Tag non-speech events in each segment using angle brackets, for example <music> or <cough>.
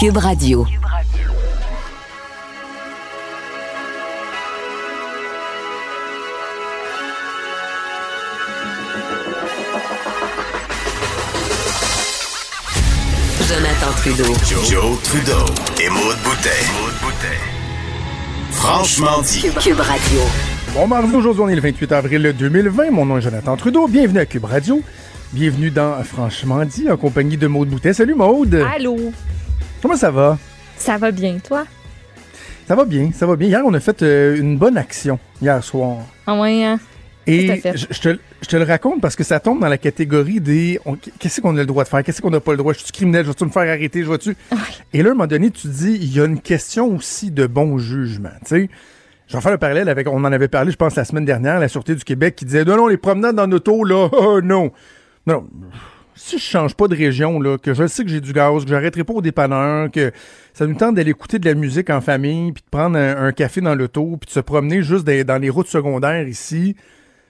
Cube Radio. Jonathan Trudeau. Joe, Trudeau et Maude Boutet. Franchement dit. Cube Radio. Bon mardi, aujourd'hui on est le 28 avril 2020. Mon nom est Jonathan Trudeau. Bienvenue à Cube Radio. Bienvenue dans Franchement dit en compagnie de Maude Boutet. Salut Maude. Allô, Comment ça va? ça va bien, toi? Ça va bien, ça va bien. Hier, on a fait euh, une bonne action, hier soir. En moyen. Et Tout à fait? je je te, je te le raconte parce que ça tombe dans la catégorie des qu'est-ce qu'on a le droit de faire, qu'est-ce qu'on n'a pas le droit, je suis criminel, je vais-tu me faire arrêter, je vais-tu? Et là, à un moment donné, tu dis, il y a une question aussi de bon jugement, tu sais. Je vais faire le parallèle avec, on en avait parlé, je pense, la semaine dernière, la Sûreté du Québec qui disait, non, non, les promenades en auto, là, <laughs> oh, non. Non, si je change pas de région, là, que je sais que j'ai du gaz, que j'arrêterai pas au dépanneur, que ça nous tente d'aller écouter de la musique en famille, puis de prendre un, un café dans l'auto, puis de se promener juste dans, dans les routes secondaires ici,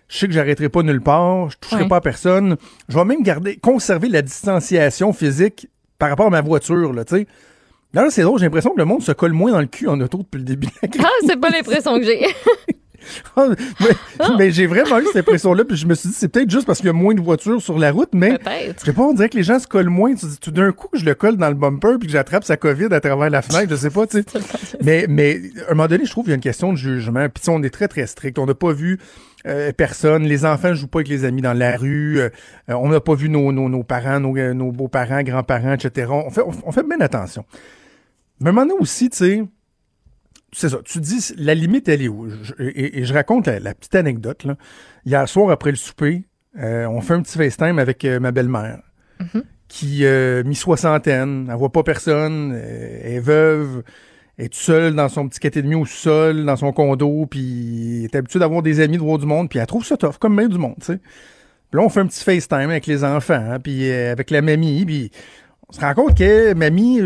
je sais que j'arrêterai pas nulle part, je toucherai Ouais. pas à personne. Je vais même garder, conserver la distanciation physique par rapport à ma voiture, là, tu sais. Là, c'est drôle, j'ai l'impression que le monde se colle moins dans le cul en auto depuis le début de la crise. Ah, c'est pas l'impression que j'ai. <laughs> <laughs> mais mais j'ai vraiment eu cette impression-là, puis je me suis dit, c'est peut-être juste parce qu'il y a moins de voitures sur la route, mais Peut-être. je sais pas, on dirait que les gens se collent moins. Tu dis, tout d'un coup, que je le colle dans le bumper puis que j'attrape sa COVID à travers la fenêtre, je sais pas, tu sais. mais, mais, à un moment donné, je trouve qu'il y a une question de jugement. Puis, tu sais, on est très, très strict. On n'a pas vu euh, personne. Les enfants jouent pas avec les amis dans la rue. Euh, on n'a pas vu nos, nos, nos parents, nos, euh, nos beaux-parents, grands-parents, etc. On fait, on, on fait bien attention. Mais à un moment donné aussi, tu sais, c'est ça. Tu dis, la limite, elle est où? Je- et, et je raconte la, la petite anecdote. Là. Hier soir, après le souper, euh, on fait un petit FaceTime avec euh, ma belle-mère, qui, euh, mi-soixantaine, elle voit pas personne, euh, elle est veuve, elle est toute seule dans son petit 4,5 au sol, dans son condo, puis elle est habituée d'avoir des amis, de voir du monde, puis elle trouve ça tough, comme bien du monde, tu sais. Puis là, on fait un petit FaceTime avec les enfants, hein, puis avec la mamie, puis on se rend compte que mamie,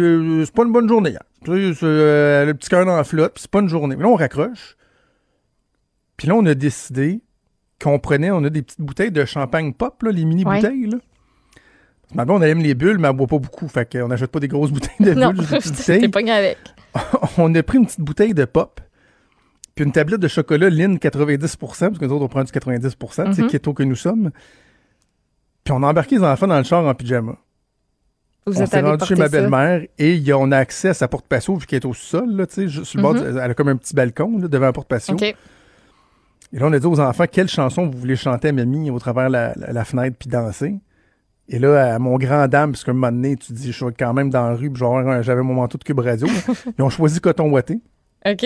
c'est pas une bonne journée hier. Euh, le petit cœur dans la flotte, puis c'est pas une journée. Mais là, on raccroche. Puis là, on a décidé qu'on prenait, on a des petites bouteilles de champagne pop, là, les mini-bouteilles, que Ma blonde, elle aime les bulles, mais elle boit pas beaucoup. Fait qu'on n'achète pas des grosses bouteilles de <laughs> Non, bulles, <laughs> bouteilles. pas avec. <laughs> on a pris une petite bouteille de pop, puis une tablette de chocolat Lynn 90% parce que nous autres, on prend du 90% c'est Mhm. keto que nous sommes. Puis on a embarqué les enfants dans le char en pyjama. Vous on s'est rendu chez ma belle-mère et il y a- on a accès à sa porte patio vu qu'elle est au sol, là, tu sais, juste sur le bord. Mhm. du- elle a comme un petit balcon là, devant la porte patio. Et là, on a dit aux enfants quelle chanson vous voulez chanter à mamie au travers la, la- la fenêtre puis danser? Et là, à mon grand dame, parce qu'à un moment donné, tu dis, je suis quand même dans la rue, puis genre, j'avais mon manteau de cube radio. <laughs> Ils ont choisi coton ouaté. OK.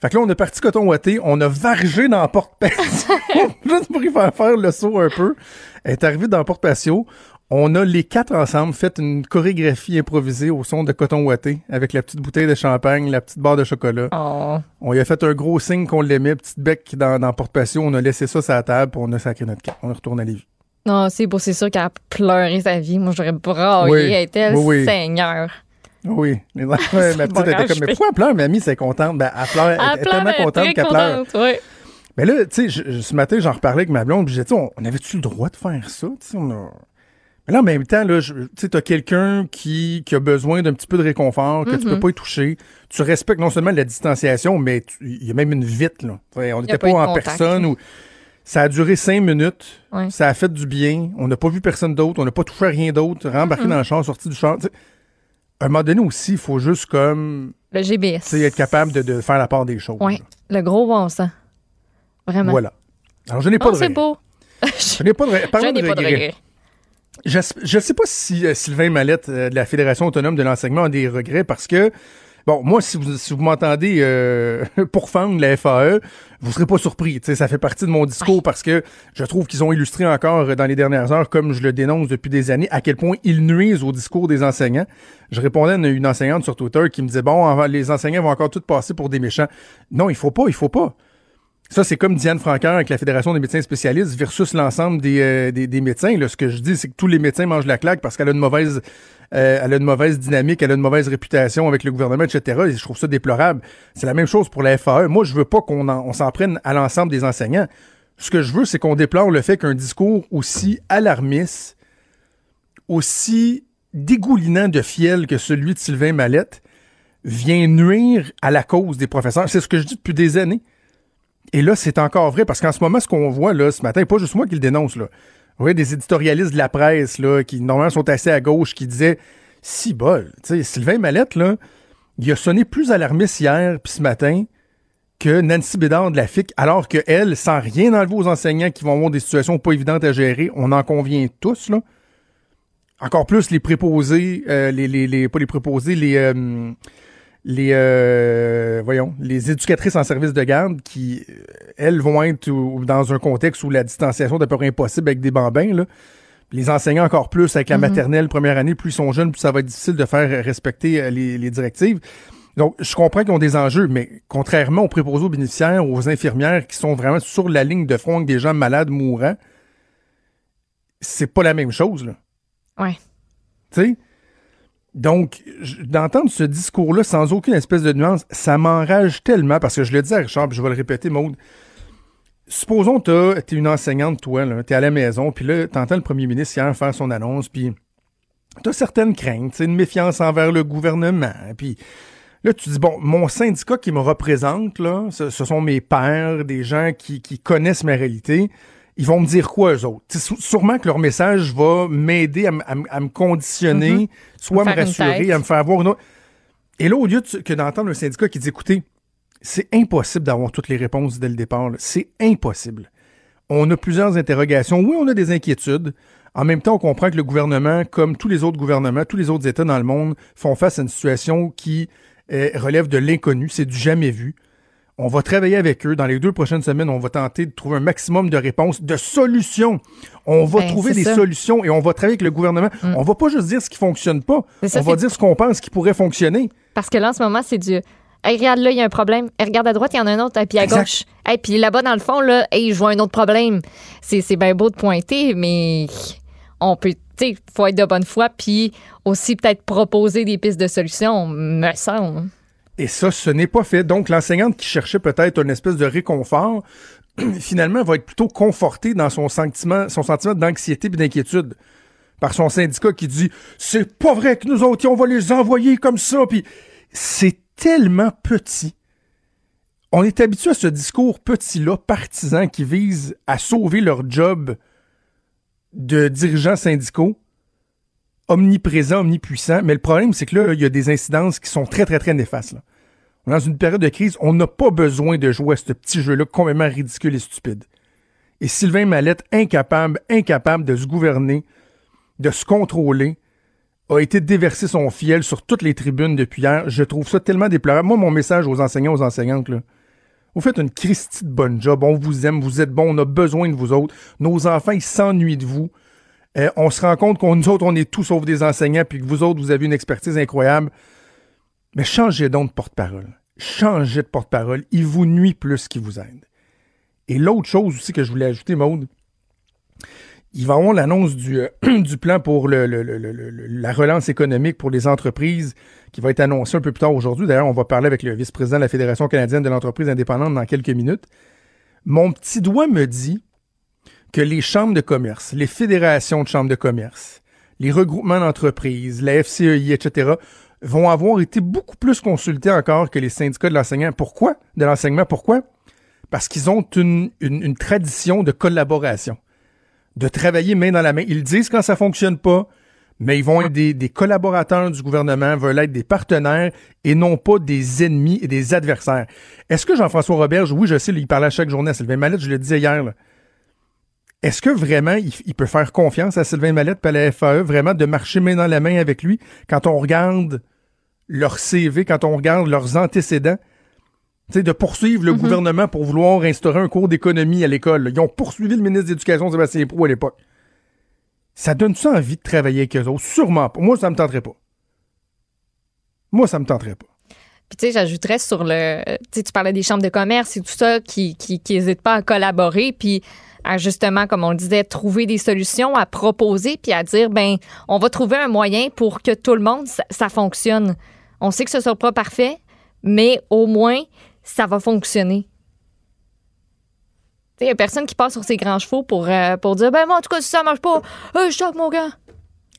Fait que là, on a parti coton ouaté, on a vargé dans la porte patio, <laughs> <laughs> juste pour y faire faire le saut un peu. Elle est arrivée dans la porte patio. On a les quatre ensemble fait une chorégraphie improvisée au son de coton ouaté avec la petite bouteille de champagne, la petite barre de chocolat. Oh. On lui a fait un gros signe qu'on l'aimait, petite bec dans, dans la porte patio. On a laissé ça sur la table, puis on a sacré notre camp. On est retourné à Lévis. Non, c'est beau, c'est sûr qu'elle a pleuré sa vie. Moi, j'aurais braillé. Oui. Elle était le Oui, oui. Seigneur. Oui, <laughs> enfants, ma petite bon était comme, mais pourquoi elle pleure, mamie, c'est contente? Ben, elle pleure, elle, Elle est tellement contente qu'elle pleure. ouais. Mais là, tu sais, ce matin, j'en reparlais avec ma blonde, puis j'ai dit, on, on avait-tu le droit de faire ça? Tu sais, on a... Mais là, en même temps, tu t'as quelqu'un qui, qui a besoin d'un petit peu de réconfort, que tu Mm-hmm. peux pas y toucher. Tu respectes non seulement la distanciation, mais tu- il y a même une vite, là. Tu on n'était pas pas, en contact. personne. Ou... Ça a duré cinq minutes. Ouais. Ça a fait du bien. On n'a pas vu personne d'autre. On n'a pas touché à rien d'autre. Rembarqué Mm-hmm. dans le char, sorti du char. Tu sais, à un moment donné aussi, il faut juste comme, Le GBS. tu être capable de, de faire la part des choses. Ouais. Le gros bon sens. Vraiment. Voilà. Alors, je n'ai pas Oh, de c'est regret. beau. Je n'ai pas de regret. <laughs> Je Parlons n'ai pas de regrets. Je ne sais pas si euh, Sylvain Mallette euh, de la Fédération autonome de l'enseignement a des regrets parce que, bon, moi, si vous, si vous m'entendez euh, <laughs> pourfendre la FAE, vous serez pas surpris. Tu sais, ça fait partie de mon discours parce que je trouve qu'ils ont illustré encore dans les dernières heures, comme je le dénonce depuis des années, à quel point ils nuisent au discours des enseignants. Je répondais à une, une enseignante sur Twitter qui me disait, bon, les enseignants vont encore tout passer pour des méchants. Non, il faut pas, il faut pas. Ça, c'est comme Diane Francaire avec la Fédération des médecins spécialistes versus l'ensemble des, euh, des, des médecins. Là, ce que je dis, c'est que tous les médecins mangent la claque parce qu'elle a une mauvaise euh, elle a une mauvaise dynamique, elle a une mauvaise réputation avec le gouvernement, etc. Et je trouve ça déplorable. C'est la même chose pour la FAE. Moi, je veux pas qu'on on s'en prenne à l'ensemble des enseignants. Ce que je veux, c'est qu'on déplore le fait qu'un discours aussi alarmiste, aussi dégoulinant de fiel que celui de Sylvain Mallette vient nuire à la cause des professeurs. C'est ce que je dis depuis des années. Et là, c'est encore vrai, parce qu'en ce moment, ce qu'on voit là, ce matin, pas juste moi qui le dénonce, là. Vous voyez, des éditorialistes de la presse, là, qui normalement sont assez à gauche, qui disaient Si bol, tu sais, Sylvain Mallette, là, il a sonné plus alarmiste hier puis ce matin que Nancy Bédard de la FIC, alors qu'elle, sans rien enlever aux enseignants qui vont avoir des situations pas évidentes à gérer, on en convient tous, là. Encore plus les préposés, euh, les, les, les, pas les préposés, les, euh, les, euh, voyons, les éducatrices en service de garde qui, euh, elles, vont être ou- dans un contexte où la distanciation est à peu près impossible avec des bambins, là. Les enseignants encore plus avec la maternelle première année, plus ils sont jeunes, plus ça va être difficile de faire respecter euh, les, les directives. Donc, je comprends qu'ils ont des enjeux, mais contrairement aux préposés aux bénéficiaires, aux infirmières qui sont vraiment sur la ligne de front avec des gens malades, mourants, c'est pas la même chose, là. Ouais. Tu sais? Donc, d'entendre ce discours-là sans aucune espèce de nuance, ça m'enrage tellement parce que je le dis à Richard, puis je vais le répéter, Maude. Supposons que tu es une enseignante, toi, tu es à la maison, puis là, tu entends le premier ministre hier faire son annonce, puis tu as certaines craintes, une méfiance envers le gouvernement, puis là, tu dis, bon, mon syndicat qui me représente, ce, sont mes pairs, des gens qui connaissent ma réalité, ils vont me dire quoi, eux autres? Sûrement que leur message va m'aider à, à à me conditionner, soit Me me rassurer, à me faire voir une autre. Et là, au lieu de- que d'entendre un syndicat qui dit, écoutez, c'est impossible d'avoir toutes les réponses dès le départ. C'est impossible. On a plusieurs interrogations. Oui, on a des inquiétudes. En même temps, on comprend que le gouvernement, comme tous les autres gouvernements, tous les autres États dans le monde, font face à une situation qui euh, relève de l'inconnu. C'est du jamais vu. On va travailler avec eux. Dans les deux prochaines semaines, on va tenter de trouver un maximum de réponses, de solutions. On va Ben, trouver des ça. Mm. solutions et on va travailler avec le gouvernement. On va pas juste dire ce qui fonctionne pas. Ça, on va dire ce qu'on pense qui pourrait fonctionner. Parce que là, en ce moment, c'est du. Hey, regarde là, il y a un problème. Hey, regarde à droite, il y en a un autre. Et puis à Exact. gauche. Et puis là-bas, dans le fond, là, hey, je vois un autre problème. C'est, c'est bien beau de pointer, mais on peut. Tu sais, faut être de bonne foi, puis aussi peut-être proposer des pistes de solutions, me semble. Et ça, ce n'est pas fait. Donc, l'enseignante qui cherchait peut-être une espèce de réconfort, <clears throat> finalement, va être plutôt confortée dans son sentiment, d'anxiété et d'inquiétude par son syndicat qui dit c'est pas vrai que nous autres, on va les envoyer comme ça. Puis c'est tellement petit. On est habitué à ce discours petit-là, partisan, qui vise à sauver leur job de dirigeants syndicaux omniprésent, omnipuissant. Mais le problème, c'est que là, il y a des incidences qui sont très, très, très néfastes. dans une période de crise, on n'a pas besoin de jouer à ce petit jeu-là complètement ridicule et stupide. Et Sylvain Mallette, incapable, incapable de se gouverner, de se contrôler, a été déversé son fiel sur toutes les tribunes depuis hier. Je trouve ça tellement déplorable. Moi, mon message aux enseignants, aux enseignantes, là, vous faites une Christie de bonne job. On vous aime, vous êtes bons, on a besoin de vous autres. Nos enfants, ils s'ennuient de vous. Euh, on se rend compte qu'on nous autres, on est tous sauf des enseignants, puis que vous autres, vous avez une expertise incroyable. Mais changez donc de porte-parole. Changez de porte-parole. Il vous nuit plus qu'il vous aide. Et l'autre chose aussi que je voulais ajouter, Maude, il va y avoir l'annonce du, euh, <clears throat> plan pour la relance économique pour les entreprises qui va être annoncé un peu plus tard aujourd'hui. D'ailleurs, on va parler avec le vice-président de la Fédération canadienne de l'entreprise indépendante dans quelques minutes. Mon petit doigt me dit que les chambres de commerce, les fédérations de chambres de commerce, les regroupements d'entreprises, la FCEI, etc., vont avoir été beaucoup plus consultés encore que les syndicats de l'enseignement. Pourquoi? De l'enseignement. Pourquoi? Parce qu'ils ont une, tradition de collaboration, de travailler main dans la main. Ils disent quand ça fonctionne pas, mais ils vont être des, collaborateurs du gouvernement, veulent être des partenaires et non pas des ennemis et des adversaires. Est-ce que Jean-François Roberge, oui, je sais, il parlait à chaque journée à Sylvain Mallette, je le disais hier. Est-ce que vraiment il, il peut faire confiance à Sylvain Mallette et à la FAE, vraiment de marcher main dans la main avec lui quand on regarde leur CV, quand on regarde leurs antécédents? De poursuivre le gouvernement pour vouloir instaurer un cours d'économie à l'école. Ils ont poursuivi le ministre de l'Éducation, Sébastien Proux, à l'époque. Ça donne ça envie de travailler avec eux autres? Sûrement pas. Moi, ça me tenterait pas. Moi, ça me tenterait pas. Puis tu sais, j'ajouterais sur le, tu sais, tu parlais des chambres de commerce et tout ça qui qui qui pas à collaborer, puis à justement, comme on le disait, trouver des solutions, à proposer, puis à dire ben, on va trouver un moyen pour que tout le monde ça, ça fonctionne. On sait que ce sera pas parfait, mais au moins ça va fonctionner. Il y a personne qui passe sur ses grands chevaux pour, euh, pour dire ben moi en tout cas si ça marche pas, euh, je choque mon gars.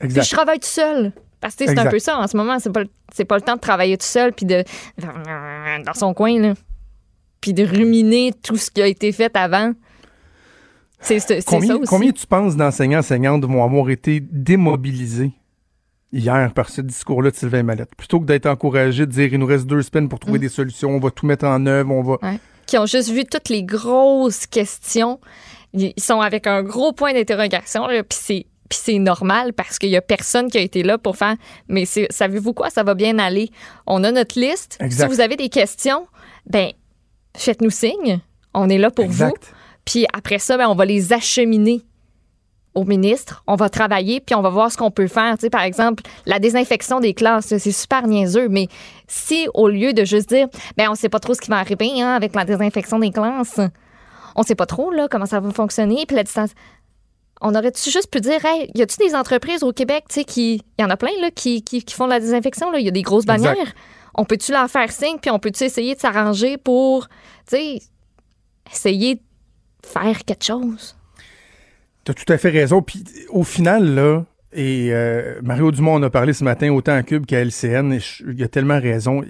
Exact. Puis je travaille tout seul. Parce que c'est un peu ça en ce moment. C'est pas, pas le temps de travailler tout seul puis de. dans son coin, là. Puis de ruminer tout ce qui a été fait avant. C'est Combien, ça aussi. combien tu penses d'enseignants enseignantes vont avoir été démobilisés hier par ce discours-là de Sylvain Mallette? Plutôt que d'être encouragés de dire il nous reste deux semaines pour trouver Mm. des solutions, on va tout mettre en œuvre, on va. qui ont juste vu toutes les grosses questions. Ils sont avec un gros point d'interrogation, puis c'est puis c'est normal parce qu'il y a personne qui a été là pour faire. Mais savez-vous quoi, ça va bien aller. On a notre liste. Exact. Si vous avez des questions, ben faites-nous signe. On est là pour vous. Puis après ça, ben, on va les acheminer au ministre. On va travailler, puis on va voir ce qu'on peut faire. Tu sais, par exemple, la désinfection des classes, c'est super niaiseux, mais si au lieu de juste dire, ben on sait pas trop ce qui va arriver hein, avec la désinfection des classes, on sait pas trop là comment ça va fonctionner, puis la distance. On aurait-tu juste pu dire, hey, y a-tu des entreprises au Québec, tu sais, qui, il y en a plein là, qui, qui, qui font de la désinfection là, il y a des grosses Exact. bannières. On peut-tu leur faire signe, puis on peut-tu essayer de s'arranger pour, tu sais, essayer de faire quelque chose. T'as tout à fait raison. Puis au final, là, et euh, Mario Dumont en a parlé ce matin autant à Cube qu'à LCN, et je- il a tellement raison.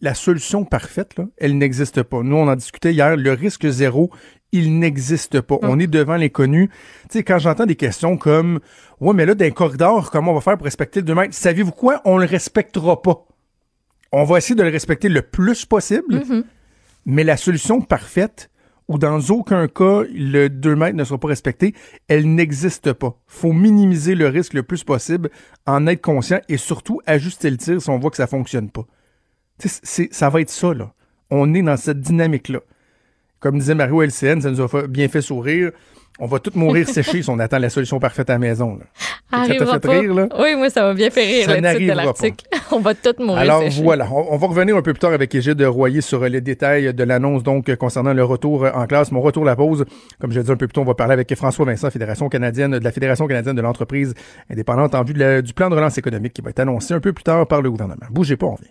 La solution parfaite, là, elle n'existe pas. Nous, on en discutait hier, le risque zéro, il n'existe pas. On est devant l'inconnu. Tu sais, quand j'entends des questions comme Ouais, mais là, dans un corridor, comment on va faire pour respecter le 2 mètres? Savez-vous quoi? On le respectera pas. On va essayer de le respecter le plus possible, mais la solution parfaite, où dans aucun cas le 2 mètres ne sera pas respecté, elle n'existe pas. faut minimiser le risque le plus possible, en être conscient et surtout ajuster le tir si on voit que ça fonctionne pas. Ça va être ça, là. On est dans cette dynamique-là. Comme disait Mario LCN, ça nous a bien fait sourire. On va tous mourir <laughs> séchés si on attend la solution parfaite à la maison. Là. Ça t'a Arrivera fait pas. rire, là? Oui, moi, ça m'a bien fait rire, Ça le titre de l'article. <laughs> on va tous mourir Alors séchés. voilà, on, on va revenir un peu plus tard avec Égide Royer sur les détails de l'annonce donc concernant le retour en classe. Mon retour à la pause, comme je l'ai dit un peu plus tôt, on va parler avec François Vincent, Fédération canadienne de la Fédération canadienne de l'entreprise indépendante en vue de la- du plan de relance économique qui va être annoncé un peu plus tard par le gouvernement. Bougez pas, on vient.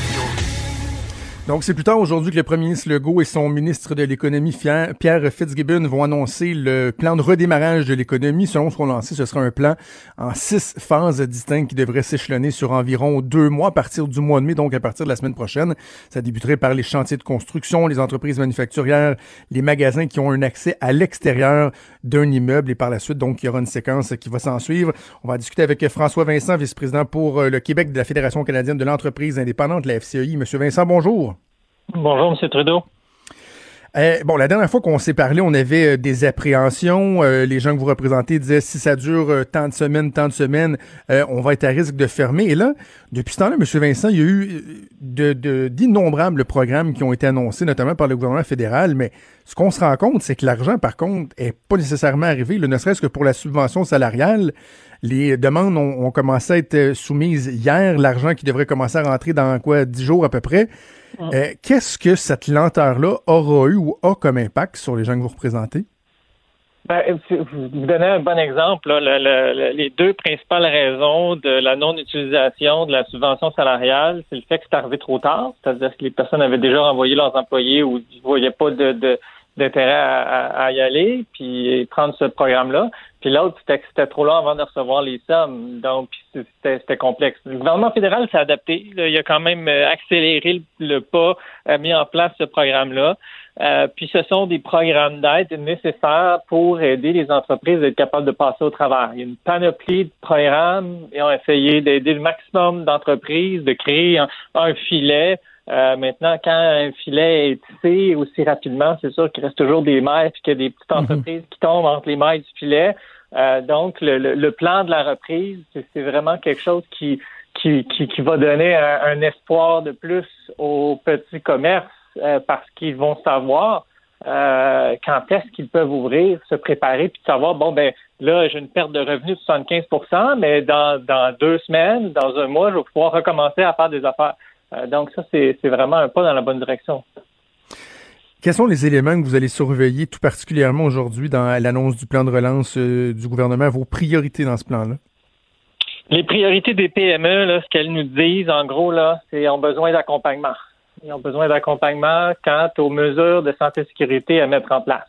Donc, c'est plus tard aujourd'hui que le premier ministre Legault et son ministre de l'Économie, Pierre Fitzgibbon, vont annoncer le plan de redémarrage de l'économie. Selon ce qu'on lancé, ce sera un plan en six phases distinctes qui devrait s'échelonner sur environ deux mois à partir du mois de mai, donc à partir de la semaine prochaine. Ça débuterait par les chantiers de construction, les entreprises manufacturières, les magasins qui ont un accès à l'extérieur d'un immeuble et par la suite, donc, il y aura une séquence qui va s'en suivre. On va discuter avec François Vincent, vice-président pour euh, le Québec de la Fédération canadienne de l'entreprise indépendante, la FCEI. Monsieur Vincent, bonjour. Bonjour, M. Trudeau. Euh, bon, la dernière fois qu'on s'est parlé, on avait euh, des appréhensions. Euh, les gens que vous représentez disaient si ça dure euh, tant de semaines, tant de semaines, on va être à risque de fermer. Et là, depuis ce temps-là, M. Vincent, il y a eu d'innombrables programmes qui ont été annoncés, notamment par le gouvernement fédéral. Mais ce qu'on se rend compte, c'est que l'argent, par contre, est pas nécessairement arrivé. Ne serait-ce que pour la subvention salariale, les demandes ont, commencé à être soumises hier. L'argent qui devrait commencer à rentrer dans quoi, dix jours à peu près. Euh, Qu'est-ce que cette lenteur-là aura eu ou a comme impact sur les gens que vous représentez? Ben, vous vous donnez un bon exemple. les deux principales raisons de la non-utilisation de la subvention salariale, c'est le fait que c'est arrivé trop tard, c'est-à-dire que les personnes avaient déjà renvoyé leurs employés ou ne voyaient pas d'intérêt à- à y aller, puis prendre ce programme-là. Puis l'autre, c'était trop long avant de recevoir les sommes. Donc, c'était, complexe. Le gouvernement fédéral s'est adapté. Il a quand même euh, accéléré le, le pas, a mis en place ce programme-là. Euh, puis ce sont des programmes d'aide nécessaires pour aider les entreprises à être capables de passer au travers. Il y a une panoplie de programmes et on a essayé d'aider le maximum d'entreprises, de créer un, un filet. Euh, maintenant, quand un filet est tissé aussi rapidement, c'est sûr qu'il reste toujours des mailles puis qu'il y a des petites entreprises qui tombent entre les mailles du filet. Euh, donc, le, le- le plan de la reprise, c'est vraiment quelque chose qui, qui, qui, qui va donner un, un espoir de plus aux petits commerces euh, parce qu'ils vont savoir euh, quand est-ce qu'ils peuvent ouvrir, se préparer, puis de savoir, bon, ben là, j'ai une perte de revenus de 75% mais dans, dans deux semaines, dans un mois, je vais pouvoir recommencer à faire des affaires. Euh, donc, ça, c'est vraiment un pas dans la bonne direction. Quels sont les éléments que vous allez surveiller tout particulièrement aujourd'hui dans l'annonce du plan de relance euh, du gouvernement, vos priorités dans ce plan-là? Les priorités des PME, là, ce qu'elles nous disent, en gros, là, c'est ont besoin d'accompagnement. Ils ont besoin d'accompagnement quant aux mesures de santé et sécurité à mettre en place.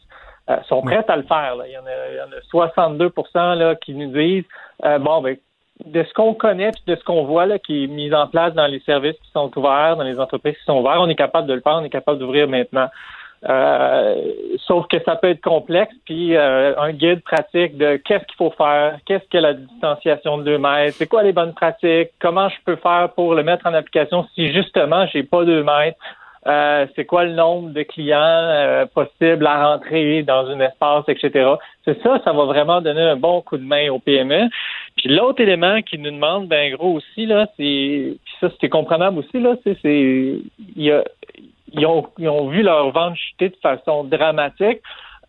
Euh, sont prêts à le faire. Il, y en a, il, y en a, 62 là, qui nous disent euh, bon, ben, de ce qu'on connaît de ce qu'on voit là, qui est mis en place dans les services qui sont ouverts, dans les entreprises qui sont ouvertes, on est capable de le faire, on est capable d'ouvrir maintenant. Euh, sauf que ça peut être complexe, puis euh, un guide pratique de qu'est-ce qu'il faut faire, qu'est-ce que la distanciation de 2 mètres, c'est quoi les bonnes pratiques, comment je peux faire pour le mettre en application si justement j'ai pas 2 mètres, euh, c'est quoi le nombre de clients euh, possibles à rentrer dans un espace, etc. C'est ça, ça va vraiment donner un bon coup de main au PME. Puis l'autre élément qui nous demande, ben gros aussi, là, c'est puis ça, c'était comprenable aussi, là, c'est il ils ont, ils ont vu leur vente chuter de façon dramatique.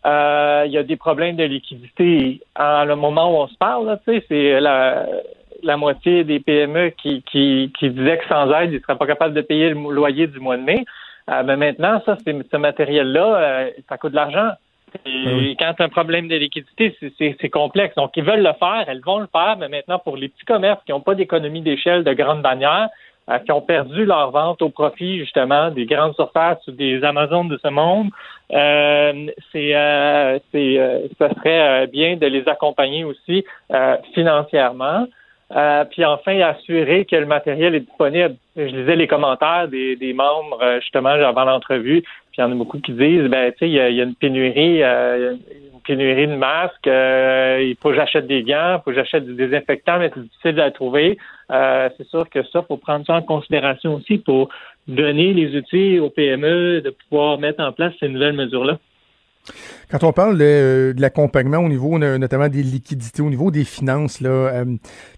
Euh, il y a des problèmes de liquidité à le moment où on se parle. C'est la, la moitié des PME qui, qui, qui disaient que sans aide, ils ne seraient pas capables de payer le loyer du mois de mai. Euh, mais maintenant, ça, ce matériel-là, euh, ça coûte de l'argent. Et ah quand as un problème de liquidité, c'est complexe. Donc, ils veulent le faire, elles vont le faire, mais maintenant, pour les petits commerces qui n'ont pas d'économie d'échelle de grande bannière, euh, qui ont perdu leur vente au profit justement des grandes surfaces ou des Amazones de ce monde, euh, c'est, euh, c'est, euh, ça serait bien de les accompagner aussi financièrement. Puis enfin, assurer que le matériel est disponible. Je lisais les commentaires des, des membres justement avant l'entrevue, puis il y en a beaucoup qui disent, ben tu sais, il y, a une pénurie, une pénurie de masques, il faut que j'achète des gants, il faut que j'achète du désinfectant, mais c'est difficile à trouver. Euh, c'est sûr que ça, faut prendre ça en considération aussi pour donner les outils aux PME de pouvoir mettre en place ces nouvelles mesures-là. Quand on parle de, l'accompagnement au niveau notamment des liquidités, au niveau des finances, là, euh,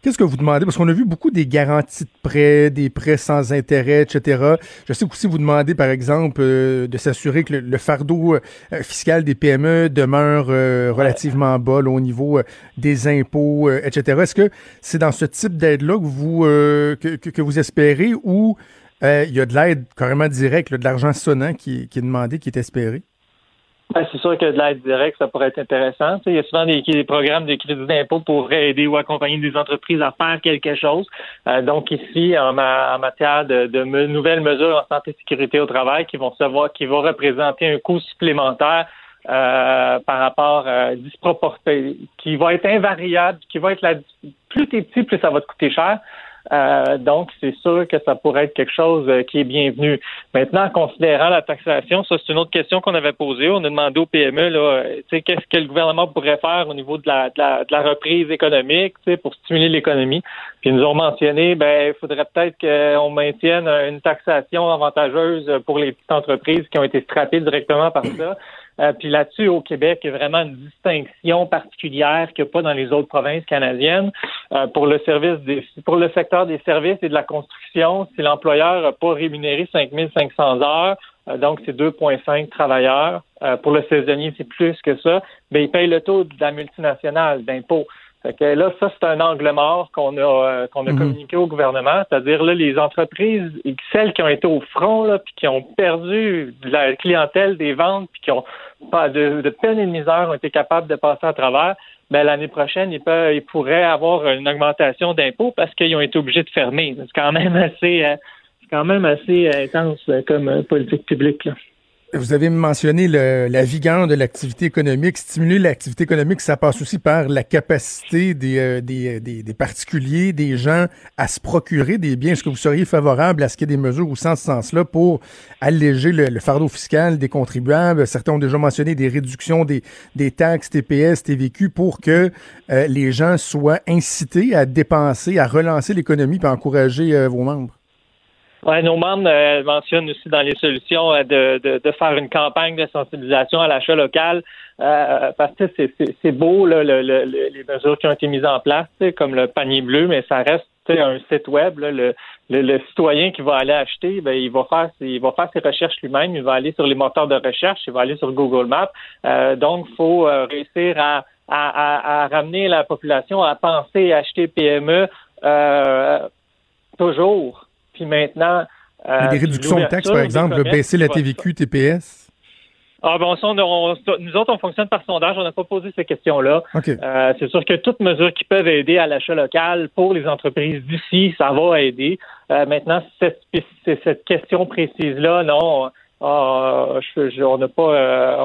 qu'est-ce que vous demandez? Parce qu'on a vu beaucoup des garanties de prêts, des prêts sans intérêt, etc. Je sais aussi vous demandez, par exemple, euh, de s'assurer que le, fardeau euh, fiscal des PME demeure relativement bas au niveau des impôts, etc. Est-ce que c'est dans ce type d'aide-là que vous que, que, vous espérez ou il y a de l'aide carrément directe, de l'argent sonnant qui, qui est demandé, qui est espéré? Ben, c'est sûr que de l'aide directe, ça pourrait être intéressant. il y a souvent des, programmes de crédit d'impôt pour aider ou accompagner des entreprises à faire quelque chose. Euh, donc ici, en, matière de, nouvelles mesures en santé et sécurité au travail qui vont savoir, qui vont représenter un coût supplémentaire euh, par rapport euh, disproportionné, qui va être invariable, qui va être la, plus t'es petit, plus ça va te coûter cher. Euh, donc, c'est sûr que ça pourrait être quelque chose euh, qui est bienvenu. Maintenant, considérant la taxation, ça, c'est une autre question qu'on avait posée. On a demandé au PME, là, euh, qu'est-ce que le gouvernement pourrait faire au niveau de la, de la, de la reprise économique, pour stimuler l'économie. Puis, ils nous ont mentionné, ben, il faudrait peut-être qu'on maintienne une taxation avantageuse pour les petites entreprises qui ont été strappées directement par ça. Euh, puis là-dessus, au Québec, il y a vraiment une distinction particulière qu'il n'y a pas dans les autres provinces canadiennes. Euh, pour le service des, pour le secteur des services et de la construction, si l'employeur n'a pas rémunéré 5500 heures, euh, donc c'est 2,5 travailleurs. pour le saisonnier, c'est plus que ça. Mais il paye le taux de la multinationale d'impôt là, ça, c'est un angle mort qu'on a, euh, qu'on a mhm. communiqué au gouvernement, c'est-à-dire là, les entreprises, celles qui ont été au front, là, puis qui ont perdu la clientèle des ventes, puis qui ont pas de, de peine et de misère ont été capables de passer à travers, ben, l'année prochaine, ils, peuvent, ils pourraient avoir une augmentation d'impôts parce qu'ils ont été obligés de fermer. C'est quand même assez, euh, c'est quand même assez euh, intense comme politique publique. Là. Vous avez mentionné le, la vigueur de l'activité économique. Stimuler l'activité économique, ça passe aussi par la capacité des, euh, des, des, des, particuliers, des gens à se procurer des biens. Est-ce que vous seriez favorable à ce qu'il y ait des mesures au sens, ce sens-là pour alléger le, fardeau fiscal des contribuables? Certains ont déjà mentionné des réductions des, des taxes TPS, TVQ pour que euh, les gens soient incités à dépenser, à relancer l'économie et encourager euh, vos membres. Ouais, nos membres euh, mentionnent aussi dans les solutions euh, de, de, de, faire une campagne de sensibilisation à l'achat local euh, parce que c'est beau là, le, le, les mesures qui ont été mises en place, comme le panier bleu, mais ça reste un site web. Là, le, le, citoyen qui va aller acheter, ben, il va faire il va faire ses recherches lui-même, il va aller sur les moteurs de recherche, il va aller sur Google Maps. Euh, donc, faut réussir à, à, à, ramener la population à penser acheter PME toujours puis maintenant. Euh, des réductions de taxes, par exemple, baisser la TVQ, TPS? Ah on, on, nous autres, on fonctionne par sondage. On n'a pas posé ces questions-là. Euh, c'est sûr que toutes mesures qui peuvent aider à l'achat local pour les entreprises d'ici, ça va aider. Euh, maintenant, cette, cette question précise-là, non. ah, je- je- on n'a pas, euh,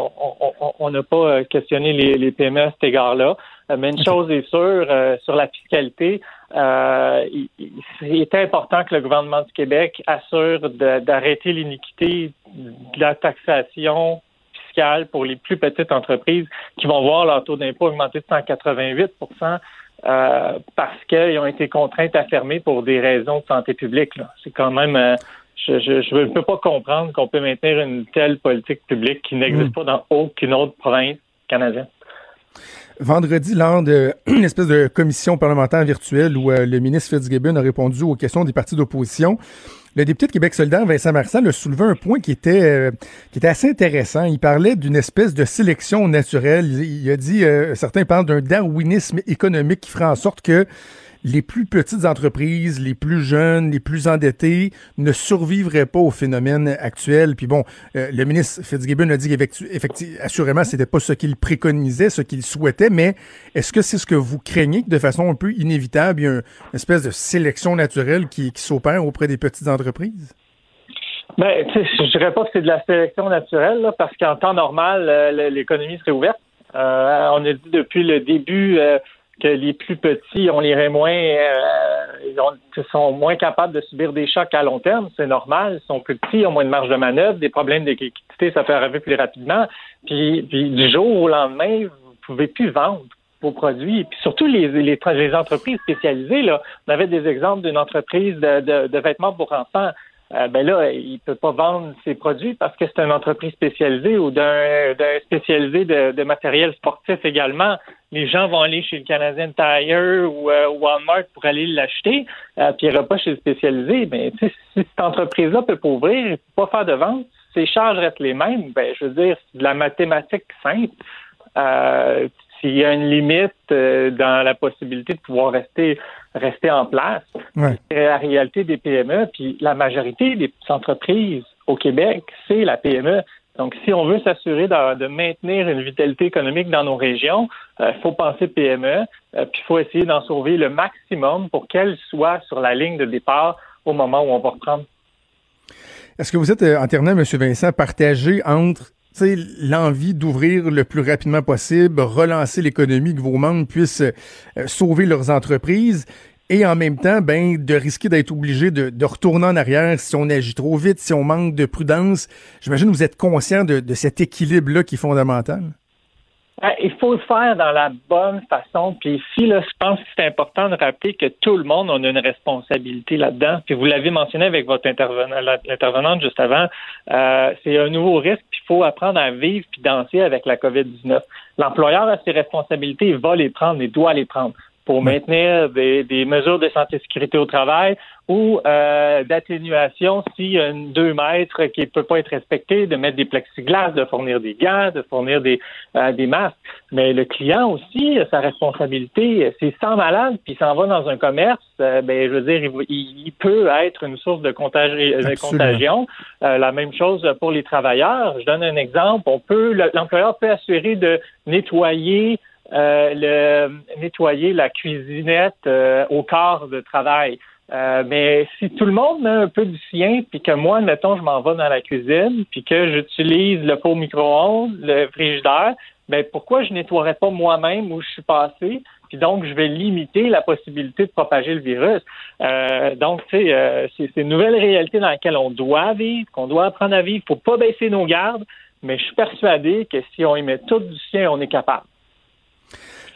on- n'a pas questionné les, les PME à cet égard-là. Mais une chose est sûre, euh, sur la fiscalité, euh, il, il- c'est important que le gouvernement du Québec assure d'arrêter l'iniquité de la taxation fiscale pour les plus petites entreprises qui vont voir leur taux d'impôt augmenter de 188% euh, parce qu'ils ont été contraints à fermer pour des raisons de santé publique. C'est quand même... euh, je je- je ne peux pas comprendre qu'on peut maintenir une telle politique publique qui n'existe Mm. pas dans aucune autre province canadienne. Vendredi, lors d'une <clears throat> espèce de commission parlementaire virtuelle où euh, le ministre Fitzgibbon a répondu aux questions des partis d'opposition, le député de Québec solidaire, Vincent Marsan, a soulevé un point qui était, euh, qui était assez intéressant. Il parlait d'une espèce de sélection naturelle. Il, a dit, euh, certains parlent d'un darwinisme économique qui ferait en sorte que les plus petites entreprises, les plus jeunes, les plus endettés ne survivraient pas au phénomène actuel. Puis bon, euh, le ministre Fitzgibbon a dit qu'effectivement, assurément, c'était pas ce qu'il préconisait, ce qu'il souhaitait, mais est-ce que c'est ce que vous craignez que de façon un peu inévitable, il y a une espèce de sélection naturelle qui, s'opère auprès des petites entreprises? Ben, je dirais pas que c'est de la sélection naturelle, là, parce qu'en temps normal, euh, l'économie serait ouverte. Euh, on a dit depuis le début que les plus petits, on les moins, euh, ils ont- sont moins capables de subir des chocs à long terme. C'est normal. Ils sont plus petits, ils ont moins de marge de manœuvre, des problèmes de liquidité, ça peut arriver plus rapidement. Puis, puis du jour au lendemain, vous pouvez plus vendre vos produits. Puis surtout les, les, les entreprises spécialisées, là, on avait des exemples d'une entreprise de, de, de vêtements pour enfants. Euh, ben là, il peut pas vendre ses produits parce que c'est une entreprise spécialisée ou d'un spécialisé de, de matériel sportif également. Les gens vont aller chez le Canadian Tire ou euh, Walmart pour aller l'acheter, euh, puis il pas chez le spécialisé. Mais si cette entreprise-là peut pas ouvrir, et pas faire de vente, ses charges restent les mêmes. Ben, je veux dire, c'est de la mathématique simple. Euh, s'il y a une limite dans la possibilité de pouvoir rester rester en place, Ouais. c'est la réalité des PME. Puis la majorité des entreprises au Québec, c'est la PME. Donc, si on veut s'assurer de, de maintenir une vitalité économique dans nos régions, il faut penser PME, euh, puis il faut essayer d'en sauver le maximum pour qu'elles soient sur la ligne de départ au moment où on va reprendre. Est-ce que vous êtes, euh, en terminant, M. Vincent, partagé entre l'envie d'ouvrir le plus rapidement possible, relancer l'économie, que vos membres puissent euh, sauver leurs entreprises, et en même temps, ben, de risquer d'être obligé de, retourner en arrière si on agit trop vite, si on manque de prudence. J'imagine que vous êtes conscient de, de cet équilibre-là qui est fondamental. Il faut le faire dans la bonne façon. Puis ici, là, je pense que c'est important de rappeler que tout le monde a une responsabilité là-dedans. Puis vous l'avez mentionné avec votre intervenant, la- l'intervenante juste avant, euh, c'est un nouveau risque. Puis il faut apprendre à vivre puis danser avec la COVID-19. L'employeur a ses responsabilités, il va les prendre, il doit les prendre pour maintenir des, des mesures de santé et sécurité au travail ou euh, d'atténuation si un 2 mètres qui ne peut pas être respecté, de mettre des plexiglas, de fournir des gants, de fournir des, euh, des masques. Mais le client aussi a sa responsabilité. S'il se sent malade puis s'en va dans un commerce, euh, ben je veux dire, il, peut être une source de, contagi- de contagion. Euh, la même chose pour les travailleurs. Je donne un exemple. On peut, le- l'employeur peut assurer de nettoyer euh, le nettoyer la cuisinette euh, au quart de travail. Euh, mais si tout le monde met un peu du sien, puis que moi, mettons, je m'en vais dans la cuisine, puis que j'utilise le pot micro-ondes, le frigidaire, ben pourquoi je nettoierais pas moi-même où je suis passé? Puis donc, je vais limiter la possibilité de propager le virus. Euh, donc, tu sais, euh, c'est une nouvelle réalité dans laquelle on doit vivre, qu'on doit apprendre à vivre. faut pas baisser nos gardes, mais je suis persuadé que si on y met tout du sien, on est capable.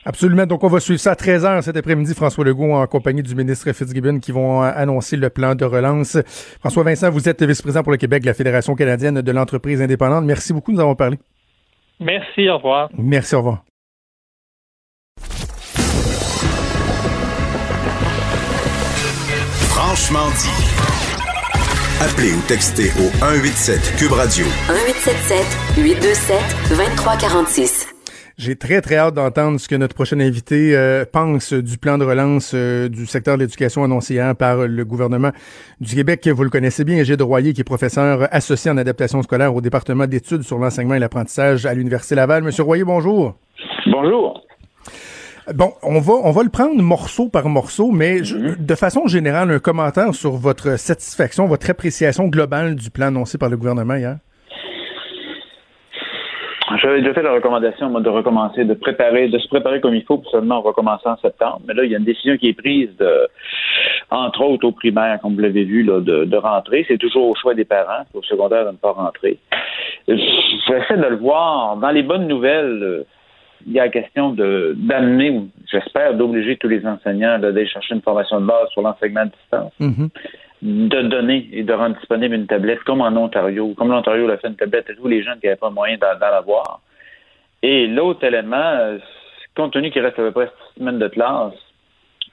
Absolument. Donc, on va suivre ça à 13h cet après-midi, François Legault, en compagnie du ministre Fitzgibbon, qui vont euh, annoncer le plan de relance. François Vincent, vous êtes vice-président pour le Québec de la Fédération canadienne de l'entreprise indépendante. Merci beaucoup, nous avons parlé. Merci, au revoir. Merci, au revoir. Franchement dit. Appelez ou textez au 187 Cube Radio. 1877 827 2346. J'ai très, très hâte d'entendre ce que notre prochain invité euh, pense du plan de relance euh, du secteur de l'éducation annoncé hier par le gouvernement du Québec. Vous le connaissez bien, Gilles Royer, qui est professeur associé en adaptation scolaire au département d'études sur l'enseignement et l'apprentissage à l'Université Laval. Monsieur Royer, bonjour. Bonjour. Bon, on va, on va le prendre morceau par morceau, mais Mhm. de façon générale, un commentaire sur votre satisfaction, votre appréciation globale du plan annoncé par le gouvernement hier. J'avais déjà fait la recommandation, moi, de recommencer, de préparer, de se préparer comme il faut pour seulement recommencer en septembre. Mais là, il y a une décision qui est prise de, entre autres au primaire, comme vous l'avez vu, là, de, de rentrer. C'est toujours au choix des parents, au secondaire de ne pas rentrer. J'essaie de le voir. Dans les bonnes nouvelles, euh, il y a la question de d'amener, j'espère, d'obliger tous les enseignants d'aller chercher une formation de base sur l'enseignement à distance. Mhm. De donner et de rendre disponible une tablette, comme en Ontario, comme l'Ontario l'a fait une tablette à tous les jeunes qui n'avaient pas moyen d'en avoir. Et l'autre élément, euh, compte tenu qu'il reste à peu près six semaines de classe,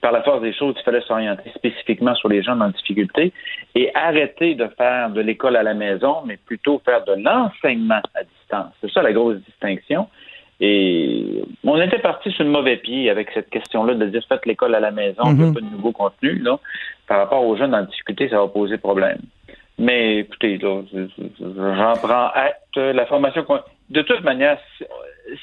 par la force des choses, il fallait s'orienter spécifiquement sur les jeunes en difficulté et arrêter de faire de l'école à la maison, mais plutôt faire de l'enseignement à distance. C'est ça la grosse distinction. Et on était parti sur le mauvais pied avec cette question-là de dire faites l'école à la maison, il n'y a pas de nouveau contenu. Là. Par rapport aux jeunes en difficulté, ça va poser problème. Mais écoutez, j'en prends acte. La formation, de toute manière,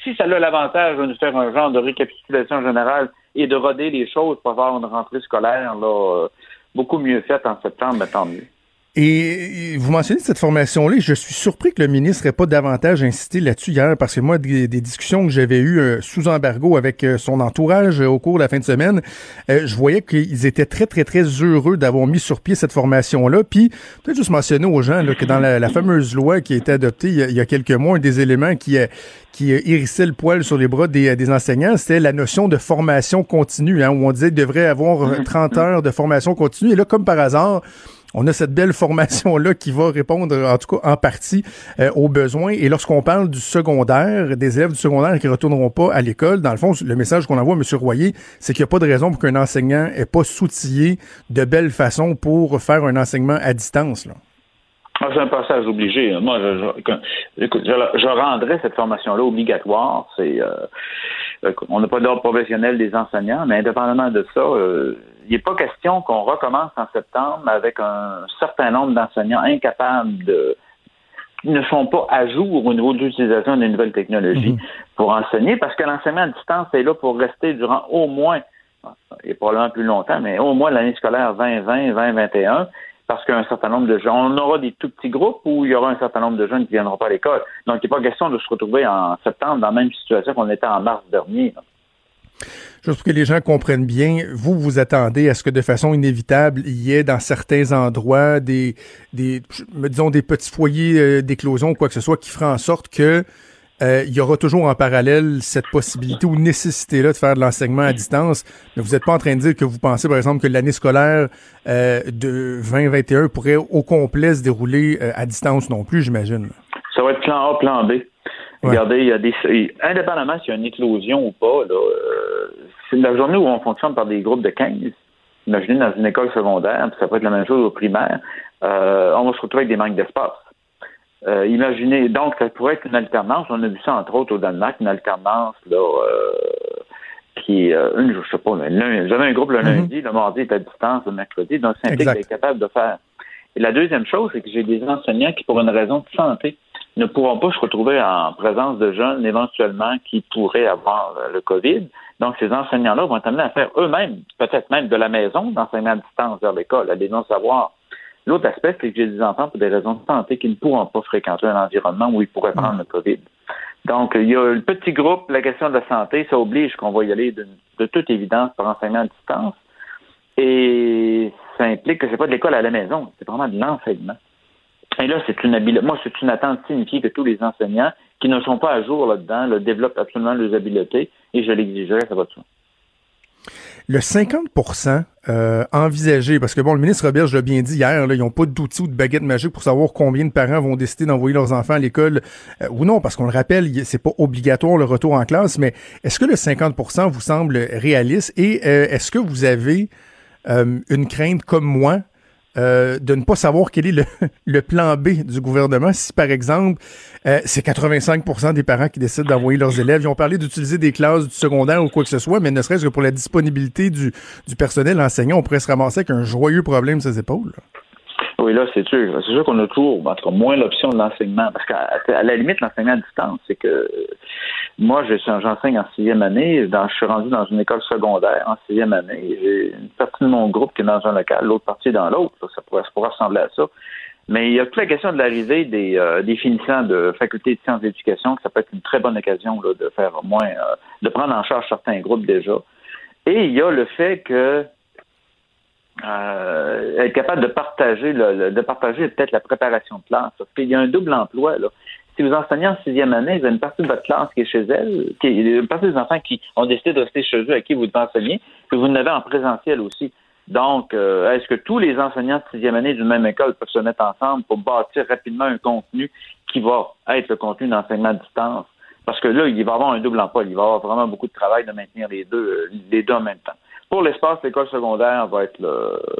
si, ça a l'avantage de nous faire un genre de récapitulation générale et de roder les choses pour avoir une rentrée scolaire là, euh, beaucoup mieux faite en septembre, mais tant mieux. Et vous mentionnez cette formation-là, je suis surpris que le ministre n'ait pas davantage insisté là-dessus hier, parce que moi, des, des discussions que j'avais eues euh, sous embargo avec euh, son entourage euh, au cours de la fin de semaine, euh, je voyais qu'ils étaient très, très, très heureux d'avoir mis sur pied cette formation-là. Puis, peut-être juste mentionner aux gens là, que dans la, la fameuse loi qui a été adoptée il y a, il y a quelques mois, un des éléments qui, euh, qui euh, hérissait le poil sur les bras des, des enseignants, c'était la notion de formation continue, hein, où on disait qu'il devrait avoir euh, 30 heures de formation continue. Et là, comme par hasard, on a cette belle formation-là qui va répondre, en tout cas en partie, euh, aux besoins. Et lorsqu'on parle du secondaire, des élèves du secondaire qui retourneront pas à l'école, dans le fond, le message qu'on envoie à M. Royer, c'est qu'il n'y a pas de raison pour qu'un enseignant ait pas soutillé de belle façon pour faire un enseignement à distance. Là. Ah, c'est un passage obligé. Moi, je, écoute, je, je rendrais cette formation-là obligatoire. C'est, euh, on n'a pas d'ordre professionnel des enseignants, mais indépendamment de ça, euh, il n'est pas question qu'on recommence en septembre avec un certain nombre d'enseignants incapables de qui ne sont pas à jour au niveau de l'utilisation des nouvelles technologies pour enseigner, parce que l'enseignement à distance est là pour rester durant au moins, et probablement plus longtemps, mais au moins l'année scolaire 2020, 2021 parce qu'un certain nombre de jeunes, on aura des tout petits groupes où il y aura un certain nombre de jeunes qui ne viendront pas à l'école. Donc, il n'est pas question de se retrouver en septembre dans la même situation qu'on était en mars dernier. là. Juste pour que les gens comprennent bien, vous vous attendez à ce que de façon inévitable, il y ait dans certains endroits des, des disons des petits foyers euh, d'éclosion ou quoi que ce soit qui fera en sorte que euh, il y aura toujours en parallèle cette possibilité ou nécessité-là de faire de l'enseignement à distance. Mais vous n'êtes pas en train de dire que vous pensez, par exemple, que l'année scolaire euh, de 2021 pourrait au complet se dérouler à distance non plus, j'imagine. Ça va être plan A, plan B. Ouais. Regardez, il y a des. Indépendamment s'il y a une éclosion ou pas, là, euh, c'est la journée où on fonctionne par des groupes de 15. Imaginez dans une école secondaire, puis ça peut être la même chose au primaire, euh, on va se retrouver avec des manques d'espace. Euh, imaginez, donc ça pourrait être une alternance. On a vu ça entre autres au Danemark, une alternance là euh, qui euh, une, je sais pas, vous avez un groupe le lundi, le mardi est à distance, le mercredi, donc c'est Exact. d'être capable de faire. Et la deuxième chose, c'est que j'ai des enseignants qui, pour une raison de santé, ne pourront pas se retrouver en présence de jeunes éventuellement qui pourraient avoir euh, le COVID. Donc, ces enseignants-là vont être amenés à faire eux-mêmes, peut-être même de la maison, d'enseignement à distance vers l'école, à des non-savoirs. L'autre aspect, c'est que j'ai des enfants pour des raisons de santé qui ne pourront pas fréquenter un environnement où ils pourraient prendre le COVID. Donc, il y a le petit groupe, la question de la santé, ça oblige qu'on va y aller de, de toute évidence par enseignement à distance. Et ça implique que c'est pas de l'école à la maison, c'est vraiment de l'enseignement. Et là, c'est une habileté. Moi, c'est une attente signifiée que tous les enseignants qui ne sont pas à jour là-dedans le développent absolument leurs habiletés et je l'exigerai, ça va de soi. Le 50% euh, envisagé, parce que bon, le ministre Roberge l'a bien dit hier, là, ils n'ont pas d'outils ou de baguette magique pour savoir combien de parents vont décider d'envoyer leurs enfants à l'école euh, ou non, parce qu'on le rappelle, c'est pas obligatoire le retour en classe, mais est-ce que le 50% vous semble réaliste? Et euh, est-ce que vous avez euh, une crainte comme moi euh, de ne pas savoir quel est <laughs> le, plan B du gouvernement. Si, par exemple, euh, c'est 85% des parents qui décident d'envoyer leurs élèves, ils ont parlé d'utiliser des classes du secondaire ou quoi que ce soit, mais ne serait-ce que pour la disponibilité du, du personnel enseignant, on pourrait se ramasser avec un joyeux problème sur ses épaules. Oui, là, c'est sûr. C'est sûr qu'on a toujours, en tout cas, moins l'option de l'enseignement. Parce qu'à la limite, l'enseignement à distance, c'est que moi, j'enseigne en sixième année. je suis rendu dans une école secondaire en sixième année. J'ai une partie de mon groupe qui est dans un local, l'autre partie dans l'autre. Ça pourrait, ça pourrait ressembler à ça. Mais il y a toute la question de l'arrivée des, euh, des finissants de faculté de sciences d'éducation, que ça peut être une très bonne occasion là, de faire au moins, euh, de prendre en charge certains groupes déjà. Et il y a le fait que euh, être capable de partager de partager peut-être la préparation de classe. Parce qu'il y a un double emploi. Là. Si vous enseignez en sixième année, vous avez une partie de votre classe qui est chez elle, qui une partie des enfants qui ont décidé de rester chez eux à qui vous enseignez, puis vous en avez en présentiel aussi. Donc, euh, est-ce que tous les enseignants de sixième année d'une même école peuvent se mettre ensemble pour bâtir rapidement un contenu qui va être le contenu d'enseignement à distance? Parce que là, il va y avoir un double emploi. Il va y avoir vraiment beaucoup de travail de maintenir les deux, euh, les deux en même temps. Pour l'espace, l'école secondaire va être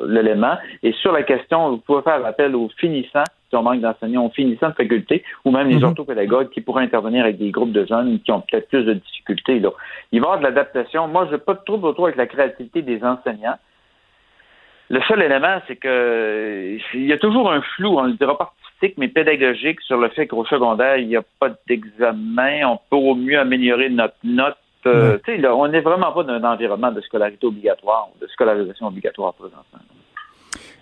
l'élément. Et sur la question, vous pouvez faire appel aux finissants, si on manque d'enseignants, aux finissants de faculté, ou même les mhm. orthopédagogues qui pourraient intervenir avec des groupes de jeunes qui ont peut-être plus de difficultés. Là. Il va y avoir de l'adaptation. Moi, je n'ai pas de trouble autour avec la créativité des enseignants. Le seul élément, c'est que il y a toujours un flou, on ne dira pas artistique, mais pédagogique sur le fait qu'au secondaire, il n'y a pas d'examen. On peut au mieux améliorer notre note euh, on n'est vraiment pas dans un environnement de scolarité obligatoire, de scolarisation obligatoire présentement.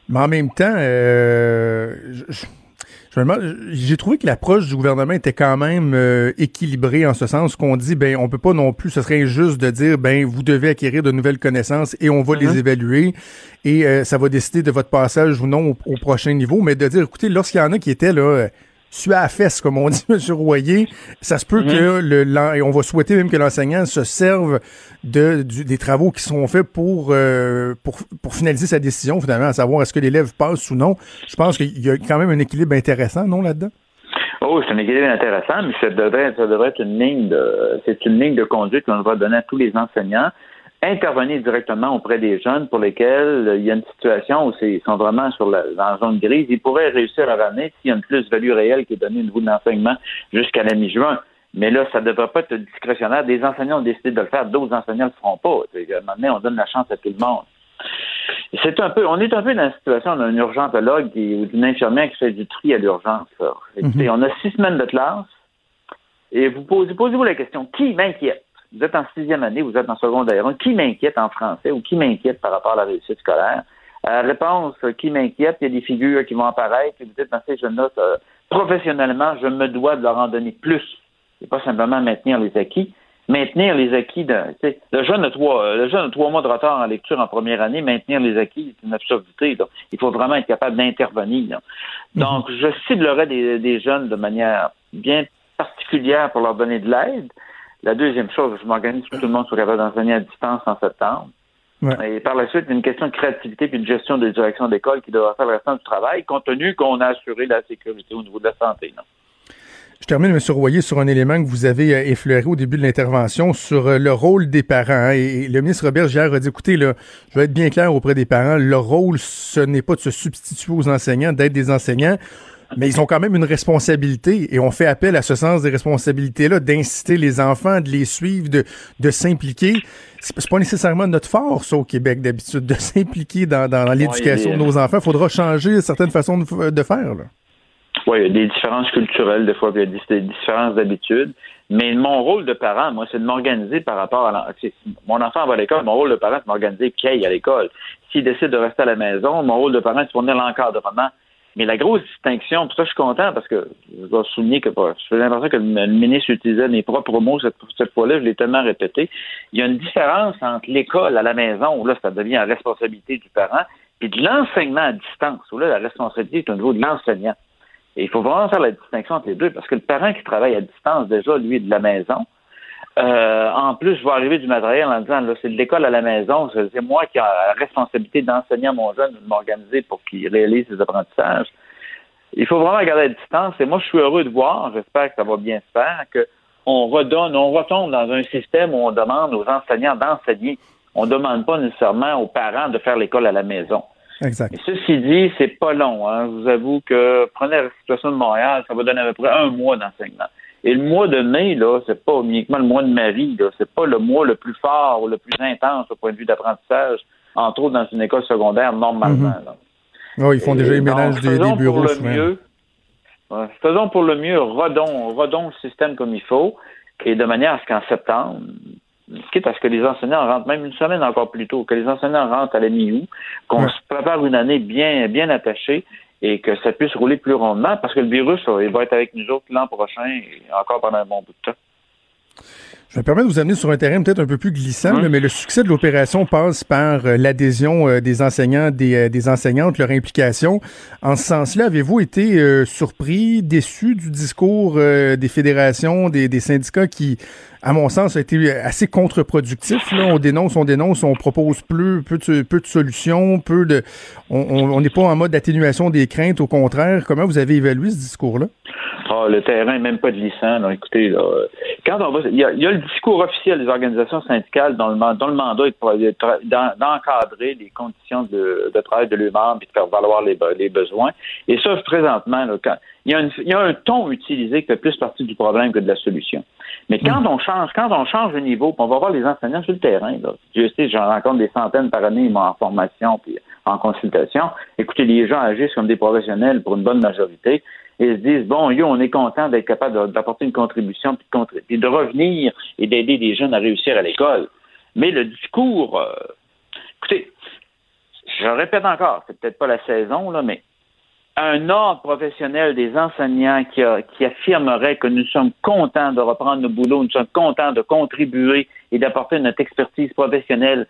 Mais en même temps, euh, j'ai trouvé que l'approche du gouvernement était quand même euh, équilibrée en ce sens qu'on dit, ben, on peut pas non plus, ce serait injuste de dire, ben, vous devez acquérir de nouvelles connaissances et on va les mm-hmm. évaluer et ça va décider de votre passage ou non au, au prochain niveau, mais de dire, écoutez, lorsqu'il y en a qui étaient là su à la fesse, comme on <laughs> dit, M. Royer. Ça se peut mhm. que le, et on va souhaiter même que l'enseignant se serve de, des travaux qui sont faits pour, euh, pour, pour finaliser sa décision, finalement, à savoir est-ce que l'élève passe ou non. Je pense qu'il y a quand même un équilibre intéressant, non, là-dedans? Oh, c'est un équilibre intéressant, mais ça devrait, ça devrait être une ligne de, c'est une ligne de conduite qu'on va donner à tous les enseignants intervenir directement auprès des jeunes pour lesquels il y a une situation où ils sont vraiment sur la, dans la zone grise. Ils pourraient réussir à ramener s'il y a une plus-value réelle qui est donnée au niveau de l'enseignement jusqu'à la mi-juin. Mais là, ça ne devrait pas être discrétionnaire. Des enseignants ont décidé de le faire, d'autres enseignants ne le feront pas. Maintenant, on donne la chance à tout le monde. C'est un peu, on est un peu dans la situation d'un urgentologue ou d'une infirmière qui fait du tri à l'urgence. Mm On a six semaines de classe et vous posez, posez-vous la question, qui m'inquiète? Vous êtes en sixième année, vous êtes en secondaire qui m'inquiète en français ou qui m'inquiète par rapport à la réussite scolaire? Euh, réponse, euh, qui m'inquiète, il y a des figures qui vont apparaître, et vous dites, dans ces jeunes-là, professionnellement, je me dois de leur en donner plus. C'est pas simplement maintenir les acquis. Maintenir les acquis de, le jeune a trois, euh, le jeune a trois mois de retard en lecture en première année, maintenir les acquis, c'est une absurdité, Il faut vraiment être capable d'intervenir. Donc, je ciblerai des, des jeunes de manière bien particulière pour leur donner de l'aide. La deuxième chose, je m'organise pour que tout le monde soit capable d'enseigner à distance en septembre. Et par la suite, une question de créativité puis de gestion de direction d'école qui devra faire le restant du travail, compte tenu qu'on a assuré la sécurité au niveau de la santé. Non? Je termine, M. Royer, sur un élément que vous avez euh, effleuré au début de l'intervention sur euh, le rôle des parents. Hein. et, le ministre Robert Gérard a dit, écoutez, là, je vais être bien clair auprès des parents, leur rôle, ce n'est pas de se substituer aux enseignants, d'être des enseignants mais ils ont quand même une responsabilité et on fait appel à ce sens des responsabilités-là, d'inciter les enfants, de les suivre, de, de s'impliquer. C'est pas nécessairement notre force au Québec d'habitude de <laughs> s'impliquer dans, dans, l'éducation de nos enfants. Il faudra changer certaines façons de, faire. Là. Oui, il y a des différences culturelles, des fois, il y a des, différences d'habitude. Mais mon rôle de parent, moi, c'est de m'organiser par rapport à mon enfant va à l'école, mon rôle de parent, c'est de m'organiser qu'il aille à l'école. S'il décide de rester à la maison, mon rôle de parent, c'est de fournir l'encadrement mais la grosse distinction, pour ça je suis content parce que je dois souligner que je fais l'impression que le ministre utilisait mes propres mots cette, cette fois-là, je l'ai tellement répété. Il y a une différence entre l'école à la maison, où là, ça devient la responsabilité du parent, et de l'enseignement à distance, où là, la responsabilité est au niveau de l'enseignant. Et il faut vraiment faire la distinction entre les deux, parce que le parent qui travaille à distance, déjà, lui, de la maison, euh, en plus, je vais arriver du matériel en disant, là, c'est de l'école à la maison, c'est moi qui ai la responsabilité d'enseigner à mon jeune, de m'organiser pour qu'il réalise ses apprentissages. Il faut vraiment garder la distance. Et moi, je suis heureux de voir, j'espère que ça va bien se faire, qu'on redonne, on retombe dans un système où on demande aux enseignants d'enseigner. On ne demande pas nécessairement aux parents de faire l'école à la maison. Exact. Et ceci dit, c'est pas long. Hein. Je vous avoue que prenez la situation de Montréal, ça va donner à peu près un mois d'enseignement. Et le mois de mai, là, c'est pas uniquement le mois de Marie, là, c'est pas le mois le plus fort ou le plus intense au point de vue d'apprentissage, entre autres dans une école secondaire normalement. Mm -hmm. oh, ils font déjà les ménages des, des, bureaux. Pour le mieux, faisons pour le mieux, redons, redons le système comme il faut, et de manière à ce qu'en septembre, quitte à ce que les enseignants rentrent même une semaine encore plus tôt, que les enseignants rentrent à la mi-août, qu'on ouais. se prépare une année bien, bien attachée et que ça puisse rouler plus rondement parce que le virus, il va être avec nous autres l'an prochain et encore pendant un bon bout de temps. Je me permettre de vous amener sur un terrain peut-être un peu plus glissant, mmh. mais le succès de l'opération passe par euh, l'adhésion euh, des enseignants, des, euh, des, enseignantes, leur implication. En ce sens-là, avez-vous été euh, surpris, déçu du discours des fédérations, des, des, syndicats qui, à mon sens, a été assez contre-productif? Là? On dénonce, on dénonce, on propose peu, peu, de, peu de solutions, peu de... On n'est pas en mode atténuation des craintes, au contraire. Comment vous avez évalué ce discours-là? Ah, le terrain, même pas de glissant. Là. Écoutez, là, quand on va, il y, a, il y, a, le discours officiel des organisations syndicales dont le, dont le mandat est d'encadrer les conditions de, de travail de l'humain et de faire valoir les, les besoins. Et ça, présentement, là, quand, il, y a une, il y a un ton utilisé qui fait plus partie du problème que de la solution. Mais quand on change, quand on change de niveau, on va voir les enseignants sur le terrain. Là. Je sais, j'en rencontre des centaines par année en formation puis en consultation. Écoutez, les gens agissent comme des professionnels pour une bonne majorité et se disent bon, on est content d'être capable d'apporter une contribution puis de, revenir et d'aider des jeunes à réussir à l'école. Mais le discours, euh, écoutez, je répète encore, c'est peut-être pas la saison là, mais un ordre professionnel des enseignants qui, qui affirmerait que nous sommes contents de reprendre nos boulots, nous sommes contents de contribuer et d'apporter notre expertise professionnelle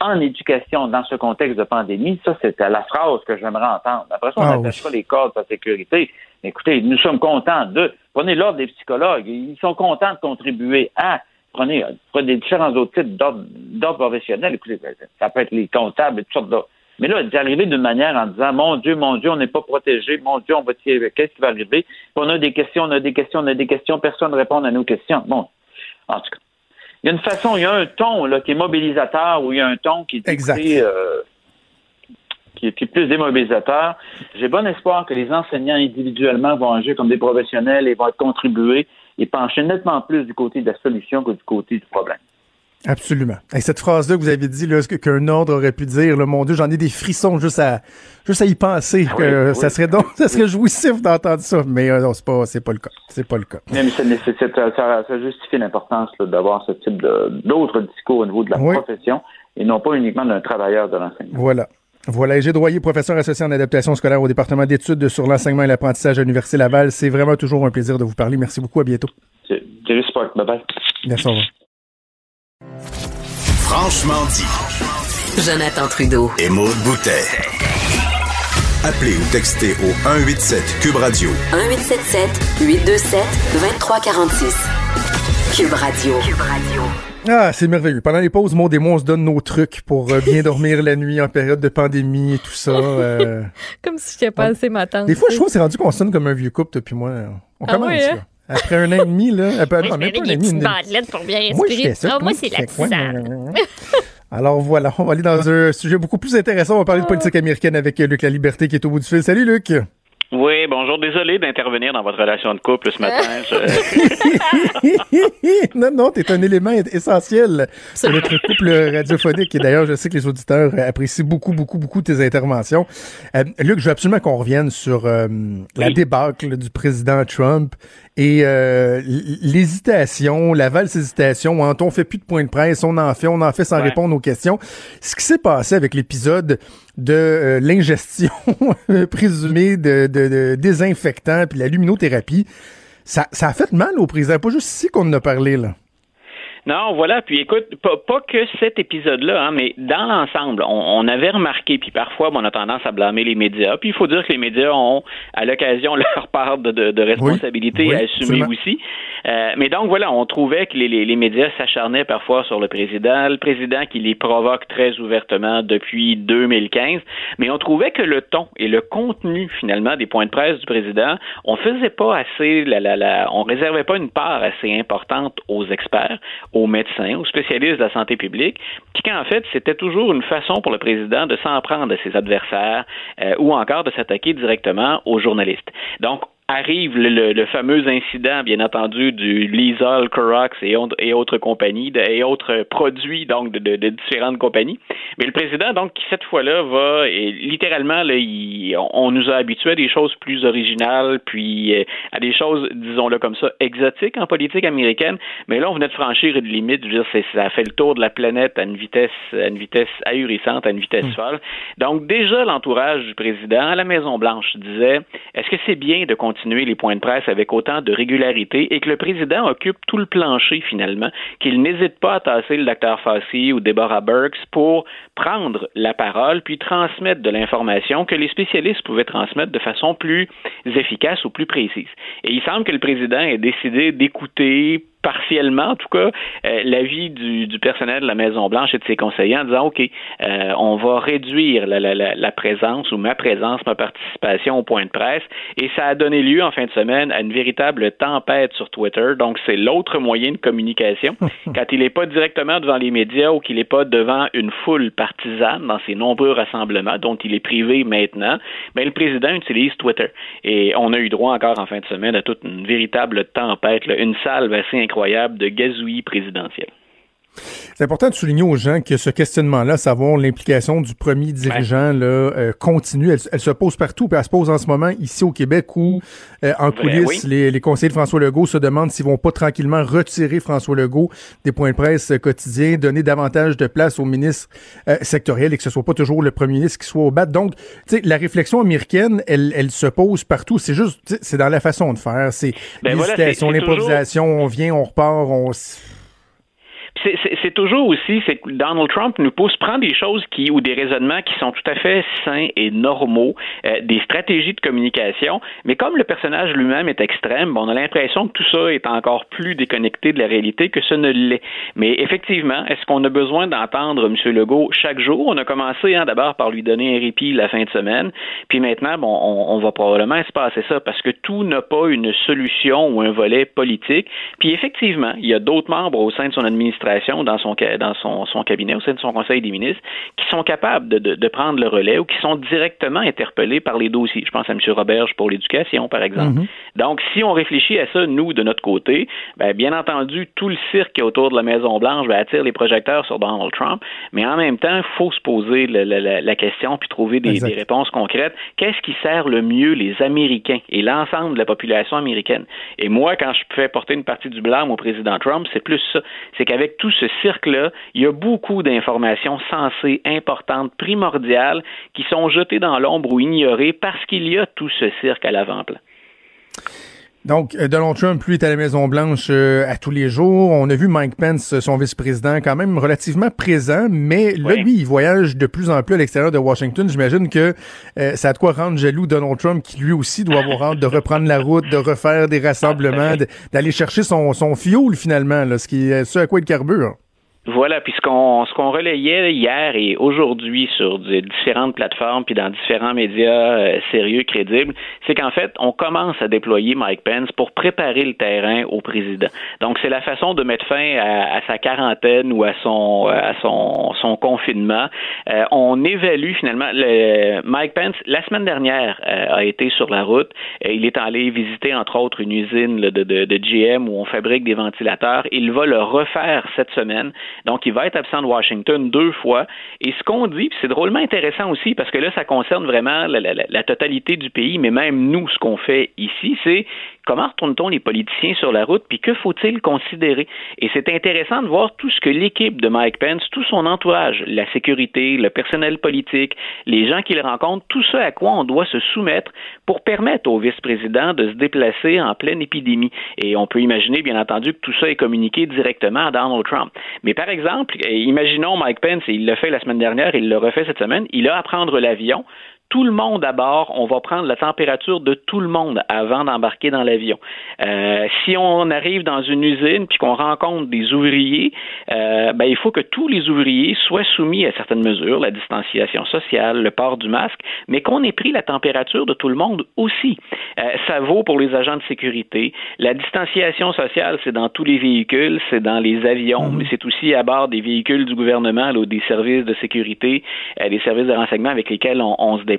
en éducation dans ce contexte de pandémie, ça, c'est la phrase que j'aimerais entendre. Après ça, on ah, n'attachera oui. les cordes de sécurité. Écoutez, nous sommes contents de. Prenez l'ordre des psychologues. Ils sont contents de contribuer à. Prenez, prenez différents autres types d'ordre professionnels. Écoutez, ça peut être les comptables et toutes sortes d'autres. Mais là, d'arriver d'une manière en disant Mon Dieu, mon Dieu, on n'est pas protégé, mon Dieu, on va tirer, qu'est-ce qui va arriver? Puis on a des questions, on a des questions, on a des questions, personne ne répond à nos questions. Bon, en tout cas. Il y a une façon, il y a un ton là, qui est mobilisateur ou il y a un ton qui est exact. Euh, qui, est, qui est plus démobilisateur. J'ai bon espoir que les enseignants individuellement vont agir comme des professionnels et vont contribuer et pencher nettement plus du côté de la solution que du côté du problème. Absolument. Et cette phrase-là que vous avez dit, là, qu'un ordre aurait pu dire, là, mon Dieu, j'en ai des frissons juste à, juste à y penser. Ah que oui, ça serait donc, <laughs> ça serait jouissif d'entendre ça. Mais euh, non, c'est pas, c'est pas le cas. C'est pas le cas. Mais, mais ça, ça, ça justifie l'importance d'avoir ce type d'autres discours au niveau de la oui. profession et non pas uniquement d'un travailleur de l'enseignement. Voilà. Voilà, Égide Droyer, professeur associé en adaptation scolaire au département d'études sur l'enseignement et l'apprentissage à l'Université Laval. C'est vraiment toujours un plaisir de vous parler. Merci beaucoup. À bientôt. C'est. Bye bye. Merci. Au revoir. Franchement dit. Jonathan Trudeau. Et Maude Boutet. Appelez ou textez au 187 Cube Radio. 1877 827 2346. Cube Radio. Cube Radio. Ah, c'est merveilleux. Pendant les pauses, Maud et moi, on se donne nos trucs pour euh, bien <laughs> dormir la nuit en période de pandémie et tout ça. Euh... comme si j'étais pas assez ma tante. Des fois, je trouve que c'est rendu qu'on sonne comme un vieux couple depuis moi. On ah commence, oui, là. Après un an et demi, là. Après, moi, non, même pas un an et des demi. petites bandelettes pour bien Moi, je respirer. fais ça. Ah, moi, toi, c'est la tisane. <laughs> Alors voilà, on va aller dans un sujet beaucoup plus intéressant. On va parler de politique américaine avec Luc La Liberté qui est au bout du fil. Salut Luc. Oui, bonjour. Désolé d'intervenir dans votre relation de couple ce matin. Je... <laughs> non, non, t'es un élément essentiel de notre couple radiophonique. Et d'ailleurs, je sais que les auditeurs apprécient beaucoup, beaucoup, beaucoup tes interventions. Euh, Luc, je veux absolument qu'on revienne sur euh, la débâcle du président Trump et euh, l'hésitation, la valse hésitation, entre on fait plus de points de presse, on en fait, on en fait sans Ouais. répondre aux questions. Ce qui s'est passé avec l'épisode de euh, l'ingestion <laughs> présumée de, de, de désinfectants puis la luminothérapie, ça, a fait mal au président. Pas juste ici qu'on en a parlé, là. Non, voilà. Puis écoute, pas, pas que cet épisode-là, hein, mais dans l'ensemble, on, on avait remarqué, puis parfois, bon, on a tendance à blâmer les médias. Puis il faut dire que les médias ont, à l'occasion, <laughs> leur part de, de, de responsabilité Oui, à assumer absolument. aussi. Euh, mais donc voilà, on trouvait que les, les, les médias s'acharnaient parfois sur le président, le président qui les provoque très ouvertement depuis 2015, mais on trouvait que le ton et le contenu finalement des points de presse du président, on faisait pas assez, la, la, la, on réservait pas une part assez importante aux experts, aux médecins, aux spécialistes de la santé publique, puis qu'en fait c'était toujours une façon pour le président de s'en prendre à ses adversaires euh, ou encore de s'attaquer directement aux journalistes. Donc arrive le, le, fameux incident, bien entendu, du Lysol, Corox et, et autres compagnies, et autres produits donc de, de, de, différentes compagnies. Mais le président, donc, qui cette fois-là va, et littéralement, là, il, on nous a habitués à des choses plus originales, puis euh, à des choses, disons-le comme ça, exotiques en politique américaine. Mais là, on venait de franchir une limite. Je veux dire, ça fait le tour de la planète à une vitesse, à une vitesse ahurissante, à une vitesse folle. Donc, déjà, l'entourage du président à la Maison-Blanche disait, est-ce que c'est bien de continuer continuer les points de presse avec autant de régularité et que le président occupe tout le plancher finalement, qu'il n'hésite pas à tasser le docteur Fassi ou Deborah Burks pour prendre la parole puis transmettre de l'information que les spécialistes pouvaient transmettre de façon plus efficace ou plus précise. Et il semble que le président ait décidé d'écouter partiellement, en tout cas, euh, l'avis du, du, personnel de la Maison-Blanche et de ses conseillers en disant, OK, euh, on va réduire la, la, la, présence ou ma présence, ma participation au point de presse. Et ça a donné lieu en fin de semaine à une véritable tempête sur Twitter. Donc, c'est l'autre moyen de communication. <laughs> Quand il n'est pas directement devant les médias ou qu'il n'est pas devant une foule partisane dans ses nombreux rassemblements dont il est privé maintenant, ben, le président utilise Twitter. Et on a eu droit encore en fin de semaine à toute une véritable tempête, là, une salve assez incroyable de gazouillis présidentiel. C'est important de souligner aux gens que ce questionnement-là, savoir l'implication du premier dirigeant, là, euh, continue. Elle, se pose partout, puis elle se pose en ce moment ici au Québec où, euh, en coulisses, les, les, conseillers de François Legault se demandent s'ils vont pas tranquillement retirer François Legault des points de presse quotidiens, donner davantage de place aux ministres euh, sectoriels et que ce soit pas toujours le premier ministre qui soit au bat. Donc, tu sais, la réflexion américaine, elle, elle se pose partout. C'est juste, c'est dans la façon de faire. C'est ben l'hésitation, l'improvisation. On vient, on repart, on c'est toujours aussi, c'est que Donald Trump nous pousse, prendre des choses qui ou des raisonnements qui sont tout à fait sains et normaux, euh, des stratégies de communication, mais comme le personnage lui-même est extrême, on a l'impression que tout ça est encore plus déconnecté de la réalité que ce ne l'est. Mais effectivement, est-ce qu'on a besoin d'entendre M. Legault chaque jour? On a commencé hein, d'abord par lui donner un répit la fin de semaine, puis maintenant, bon, on, on va probablement se passer ça parce que tout n'a pas une solution ou un volet politique. Puis effectivement, il y a d'autres membres au sein de son administration dans son dans son, son, cabinet, au sein de son conseil des ministres, qui sont capables de, de, de, prendre le relais ou qui sont directement interpellés par les dossiers. Je pense à M. Roberge pour l'éducation, par exemple. Mm-hmm. Donc, si on réfléchit à ça, nous, de notre côté, ben, bien entendu, tout le cirque qui est autour de la Maison-Blanche va attirer les projecteurs sur Donald Trump, mais en même temps, il faut se poser la, la, la, question puis trouver des, des réponses concrètes. Qu'est-ce qui sert le mieux les Américains et l'ensemble de la population américaine? Et moi, quand je fais porter une partie du blâme au président Trump, c'est plus ça. C'est qu'avec tout ce cirque-là, il y a beaucoup d'informations sensées, importantes, primordiales, qui sont jetées dans l'ombre ou ignorées parce qu'il y a tout ce cirque à l'avant-plan. Donc, euh, Donald Trump, lui, est à la Maison-Blanche euh, à tous les jours. On a vu Mike Pence, son vice-président, quand même relativement présent, mais là, lui, il voyage de plus en plus à l'extérieur de Washington. J'imagine que euh, ça a de quoi rendre jaloux Donald Trump, qui lui aussi doit avoir hâte de reprendre la route, de refaire des rassemblements, <laughs> d'aller chercher son, son fioul, finalement, là, ce, qui est, ce à quoi il carbure. Voilà, puis ce qu'on ce qu'on relayait hier et aujourd'hui sur différentes plateformes puis dans différents médias euh, sérieux, crédibles, c'est qu'en fait, on commence à déployer Mike Pence pour préparer le terrain au président. Donc c'est la façon de mettre fin à, sa quarantaine ou à son à son son confinement. Euh, on évalue finalement le, Mike Pence la semaine dernière euh, a été sur la route. il est allé visiter entre autres une usine de, de, de GM où on fabrique des ventilateurs. Il va le refaire cette semaine. Donc, il va être absent de Washington deux fois. Et ce qu'on dit, c'est drôlement intéressant aussi, parce que là, ça concerne vraiment la, la, la totalité du pays, mais même nous, ce qu'on fait ici, c'est comment retourne-t-on les politiciens sur la route, puis que faut-il considérer? Et c'est intéressant de voir tout ce que l'équipe de Mike Pence, tout son entourage, la sécurité, le personnel politique, les gens qu'il rencontre, tout ce à quoi on doit se soumettre pour permettre au vice-président de se déplacer en pleine épidémie. Et on peut imaginer, bien entendu, que tout ça est communiqué directement à Donald Trump. Mais par exemple, imaginons Mike Pence, il l'a fait la semaine dernière, il l'a refait cette semaine, il a à prendre l'avion tout le monde à bord, on va prendre la température de tout le monde avant d'embarquer dans l'avion. Euh, si on arrive dans une usine puis qu'on rencontre des ouvriers, euh, ben, il faut que tous les ouvriers soient soumis à certaines mesures, la distanciation sociale, le port du masque, mais qu'on ait pris la température de tout le monde aussi. Euh, ça vaut pour les agents de sécurité. La distanciation sociale, c'est dans tous les véhicules, c'est dans les avions, mhm. mais c'est aussi à bord des véhicules du gouvernement, ou des services de sécurité, euh, des services de renseignement avec lesquels on, on se déplace.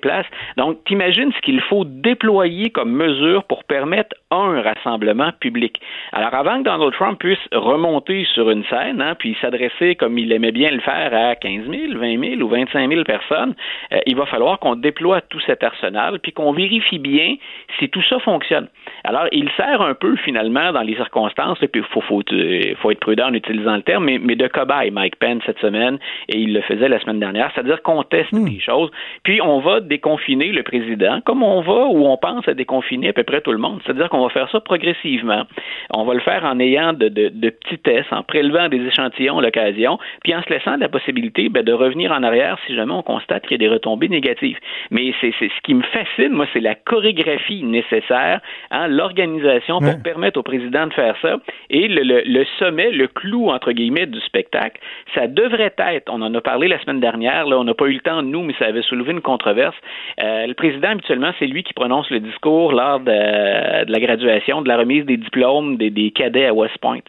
Donc, t'imagines ce qu'il faut déployer comme mesure pour permettre un rassemblement public. Alors, avant que Donald Trump puisse remonter sur une scène, hein, puis s'adresser comme il aimait bien le faire à 15 000, 20 000 ou 25 000 personnes, euh, il va falloir qu'on déploie tout cet arsenal, puis qu'on vérifie bien si tout ça fonctionne. Alors, il sert un peu finalement dans les circonstances, et puis il faut, faut, euh, faut, être prudent en utilisant le terme, mais, mais, de cobaye, Mike Pence, cette semaine, et il le faisait la semaine dernière, c'est-à-dire qu'on teste hmm. des choses, puis on va déconfiner le président, comme on va ou on pense à déconfiner à peu près tout le monde, c'est-à-dire qu'on va faire ça progressivement. On va le faire en ayant de, de, de petits tests, en prélevant des échantillons à l'occasion, puis en se laissant la possibilité ben, de revenir en arrière si jamais on constate qu'il y a des retombées négatives. Mais c'est ce qui me fascine, moi, c'est la chorégraphie nécessaire, hein, l'organisation pour permettre au président de faire ça. Et le, le, sommet, le clou, entre guillemets, du spectacle, ça devrait être, on en a parlé la semaine dernière, là, on n'a pas eu le temps, nous, mais ça avait soulevé une controverse. Euh, le président, habituellement, c'est lui qui prononce le discours lors de, la graduation, de la remise des diplômes des, des cadets à West Point.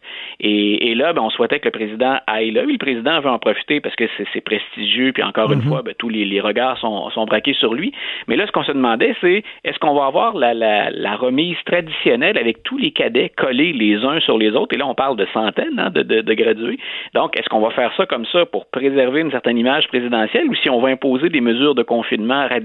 Et, et là, ben, on souhaitait que le président aille là. le président veut en profiter parce que c'est prestigieux, puis encore une mhm. fois, ben, tous les, les regards sont, sont, braqués sur lui. Mais là, ce qu'on se demandait, c'est est-ce qu'on va avoir la, la, la, remise traditionnelle avec tous les cadets collés les uns sur les autres? Et là, on parle de centaines hein, de, de, de, gradués. Donc, est-ce qu'on va faire ça comme ça pour préserver une certaine image présidentielle ou si on va imposer des mesures de confinement radicales?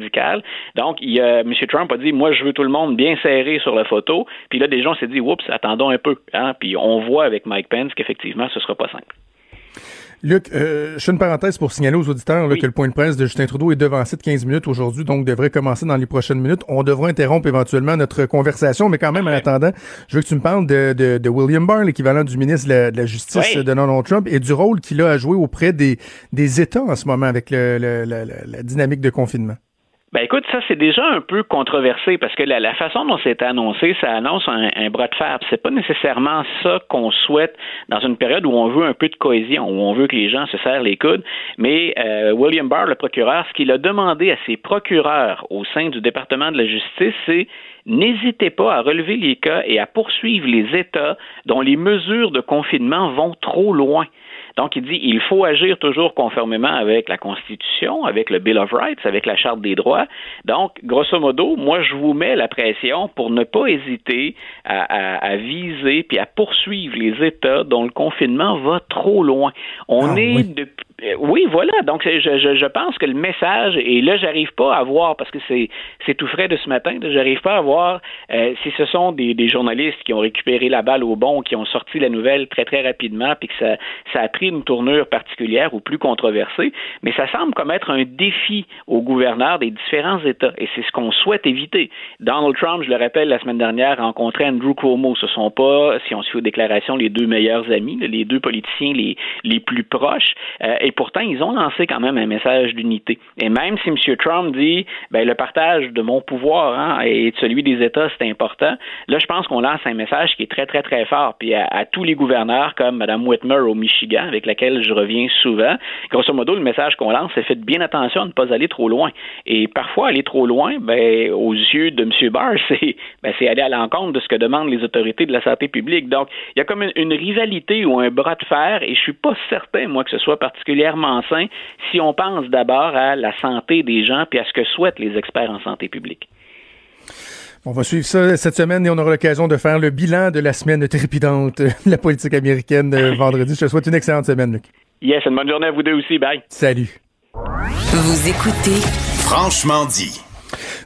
Donc, il, M. Trump a dit, moi, je veux tout le monde bien serré sur la photo. Puis là, des gens s'est dit, oups, attendons un peu. Hein? Puis on voit avec Mike Pence qu'effectivement, ce sera pas simple. Luc, euh, je fais une parenthèse pour signaler aux auditeurs que le point de presse de Justin Trudeau est devancé de 15 minutes aujourd'hui, donc devrait commencer dans les prochaines minutes. On devra interrompre éventuellement notre conversation, mais quand même, en attendant, je veux que tu me parles de, de, de William Barr, l'équivalent du ministre de la, Justice de Donald Trump, et du rôle qu'il a à jouer auprès des, des États en ce moment avec le, la dynamique de confinement. Ben écoute, ça c'est déjà un peu controversé parce que la, façon dont c'est annoncé, ça annonce un, bras de fer. C'est pas nécessairement ça qu'on souhaite dans une période où on veut un peu de cohésion, où on veut que les gens se serrent les coudes. Mais euh, William Barr, le procureur, ce qu'il a demandé à ses procureurs au sein du département de la justice, c'est n'hésitez pas à relever les cas et à poursuivre les États dont les mesures de confinement vont trop loin. Donc, il dit il faut agir toujours conformément avec la Constitution, avec le Bill of Rights, avec la Charte des droits. Donc, grosso modo, moi, je vous mets la pression pour ne pas hésiter à, viser puis à poursuivre les États dont le confinement va trop loin. On ah est depuis oui, voilà. Donc, je, je, je, pense que le message, et là, j'arrive pas à voir, parce que c'est, c'est tout frais de ce matin, j'arrive pas à voir euh, si ce sont des, des, journalistes qui ont récupéré la balle au bon, qui ont sorti la nouvelle très, très rapidement, puis que ça, ça a pris une tournure particulière ou plus controversée, mais ça semble comme être un défi aux gouverneurs des différents États, et c'est ce qu'on souhaite éviter. Donald Trump, je le rappelle, la semaine dernière, a rencontré Andrew Cuomo. Ce sont pas, si on suit aux déclarations, les deux meilleurs amis, les deux politiciens les, les plus proches. Euh, et pourtant, ils ont lancé quand même un message d'unité. Et même si M. Trump dit, ben, le partage de mon pouvoir hein, et de celui des États, c'est important, là, je pense qu'on lance un message qui est très, très, très fort. Puis à, tous les gouverneurs, comme Mme Whitmer au Michigan, avec laquelle je reviens souvent, grosso modo, le message qu'on lance, c'est faites bien attention à ne pas aller trop loin. Et parfois, aller trop loin, ben, aux yeux de M. Barr, <laughs> c'est ben, aller à l'encontre de ce que demandent les autorités de la santé publique. Donc, il y a comme une, une rivalité ou un bras de fer, et je suis pas certain, moi, que ce soit particulièrement particulièrement sain si on pense d'abord à la santé des gens puis à ce que souhaitent les experts en santé publique. On va suivre ça cette semaine et on aura l'occasion de faire le bilan de la semaine trépidante de la politique américaine <laughs> vendredi. Je te souhaite une excellente semaine, Luc. Yes, une bonne journée à vous deux aussi. Bye. Salut. Vous écoutez Franchement dit.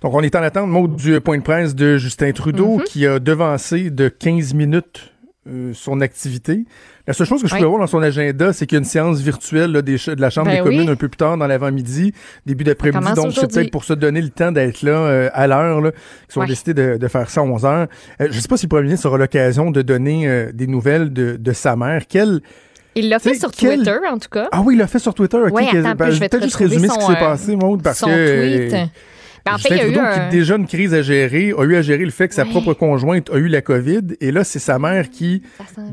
Donc, on est en attente, mot du point de presse de Justin Trudeau, mm-hmm. qui a devancé de 15 minutes euh, son activité. La seule chose que je peux voir dans son agenda, c'est qu'il y a une séance virtuelle là, des, de la Chambre ben des communes un peu plus tard dans l'avant-midi, début d'après-midi. Donc, c'est peut-être pour se donner le temps d'être là euh, à l'heure qu'ils ont décidé de, de, faire ça à 11 heures. Euh, je ne sais pas si le premier ministre aura l'occasion de donner des nouvelles de, de sa mère. Quelle il l'a fait sur Twitter, en tout cas. Ah oui, il l'a fait sur Twitter. Oui, attends, ben, je vais te juste résumer ce qui s'est passé, Maud, parce son que... Tweet. En fait, Justin il y a eu un- qui déjà une crise à gérer, a eu à gérer le fait que sa Ouais. propre conjointe a eu la COVID. Et là, c'est sa mère qui,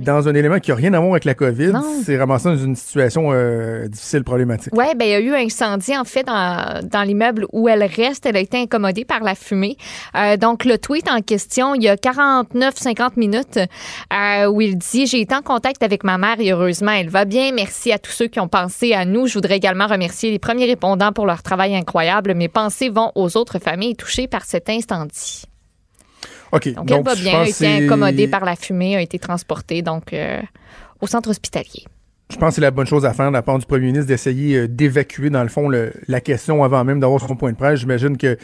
dans un élément qui n'a rien à voir avec la COVID, s'est ramassée dans une situation euh, difficile, problématique. Oui, ben, il y a eu un incendie, en fait, dans, dans l'immeuble où elle reste. Elle a été incommodée par la fumée. Euh, donc, le tweet en question, il y a 49-50 minutes, euh, où il dit J'ai été en contact avec ma mère et heureusement, elle va bien. Merci à tous ceux qui ont pensé à nous. Je voudrais également remercier les premiers répondants pour leur travail incroyable. Mes pensées vont aux autres familles touchées par cet incendie. OK. Donc, elle va bien, a été incommodée par la fumée, a été transportée donc euh, au centre hospitalier. Je pense que c'est la bonne chose à faire de la part du premier ministre d'essayer euh, d'évacuer, dans le fond, le- la question avant même d'avoir son point de presse. J'imagine que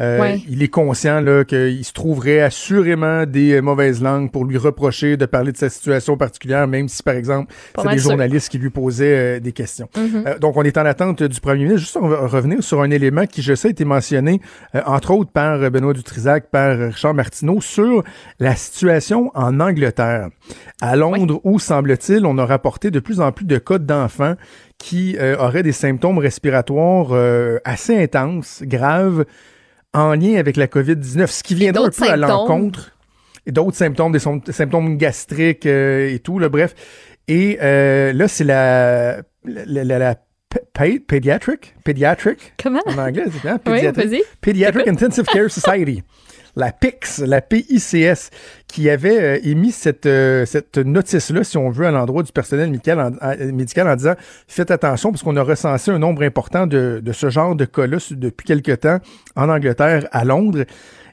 euh, Ouais. il est conscient qu'il se trouverait assurément des euh, mauvaises langues pour lui reprocher de parler de sa situation particulière, même si, par exemple, c'est des sûr. journalistes qui lui posaient euh, des questions. Mhm. Euh, donc, on est en attente du premier ministre. Juste on va revenir sur un élément qui, je sais, a été mentionné, entre autres, par Benoît Dutrisac, par Richard Martineau, sur la situation en Angleterre. À Londres, où, semble-t-il, on a rapporté de plus en plus de cas d'enfants qui euh, auraient des symptômes respiratoires euh, assez intenses, graves, en lien avec la COVID-19, ce qui viendra un peu à l'encontre et d'autres symptômes, des sym- symptômes gastriques euh, et tout, là, bref. Et euh, là, c'est la, la, la, la pa- pa- pediatric, pediatric Comment? en anglais, c'est hein? Oui, Intensive Care Society. La PICS, la PICS, qui avait euh, émis cette, euh, cette notice-là, si on veut, à l'endroit du personnel médical en, à- médical en disant faites attention parce qu'on a recensé un nombre important de, de ce genre de cas-là depuis quelque temps en Angleterre, à Londres.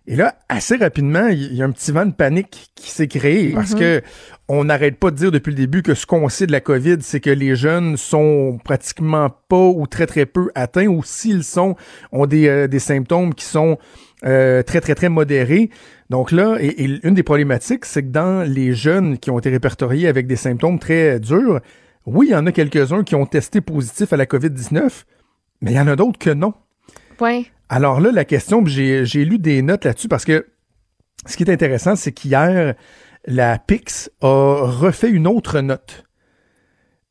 Et là, assez rapidement, il y a un petit vent de panique qui s'est créé parce que on n'arrête pas de dire depuis le début que ce qu'on sait de la COVID, c'est que les jeunes sont pratiquement pas ou très très peu atteints ou s'ils sont, ont des, euh, des symptômes qui sont euh, très très très modérés. Donc là, et, et une des problématiques, c'est que dans les jeunes qui ont été répertoriés avec des symptômes très durs, oui, il y en a quelques-uns qui ont testé positif à la COVID-19, mais il y en a d'autres que non. Oui. Alors là, la question, j'ai j'ai lu des notes là-dessus parce que ce qui est intéressant, c'est qu'hier, la PIX a refait une autre note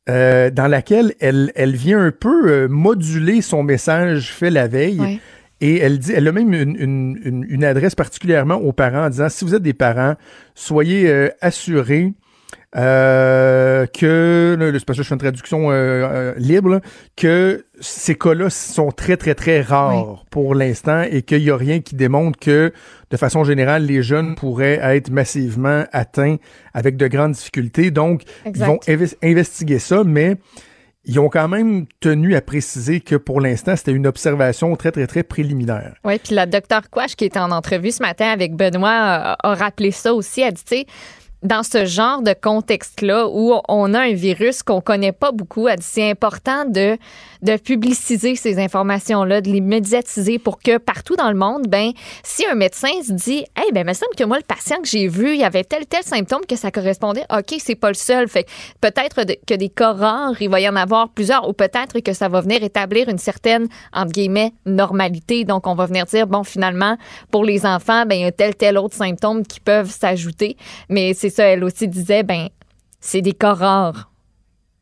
euh, dans laquelle elle, elle vient un peu euh, moduler son message fait la veille. Ouais. Et elle dit, elle a même une, une- une- une adresse particulièrement aux parents en disant si vous êtes des parents, soyez euh, assurés euh, que là, c'est parce que je fais une traduction euh, euh, libre, là, que ces cas-là sont très très très rares pour l'instant et qu'il n'y a rien qui démontre que de façon générale les jeunes pourraient être massivement atteints avec de grandes difficultés. Donc Exact. ils vont inves- investiguer ça, mais ils ont quand même tenu à préciser que pour l'instant c'était une observation très très très préliminaire. Oui, puis la docteur Quash, qui était en entrevue ce matin avec Benoît, a, a rappelé ça aussi. Elle dit, tu sais, dans ce genre de contexte-là où on a un virus qu'on connaît pas beaucoup, c'est important de, de publiciser ces informations-là, de les médiatiser pour que partout dans le monde, ben, si un médecin se dit, hey, ben, il me semble que moi, le patient que j'ai vu, il y avait tel, tel symptôme que ça correspondait, OK, c'est pas le seul. Fait peut-être que des cas rares, il va y en avoir plusieurs, ou peut-être que ça va venir établir une certaine, entre guillemets, normalité. Donc, on va venir dire, bon, finalement, pour les enfants, ben, il y a tel, tel autre symptôme qui peuvent s'ajouter. Mais c'est ça, elle aussi disait, ben, c'est des cas rares.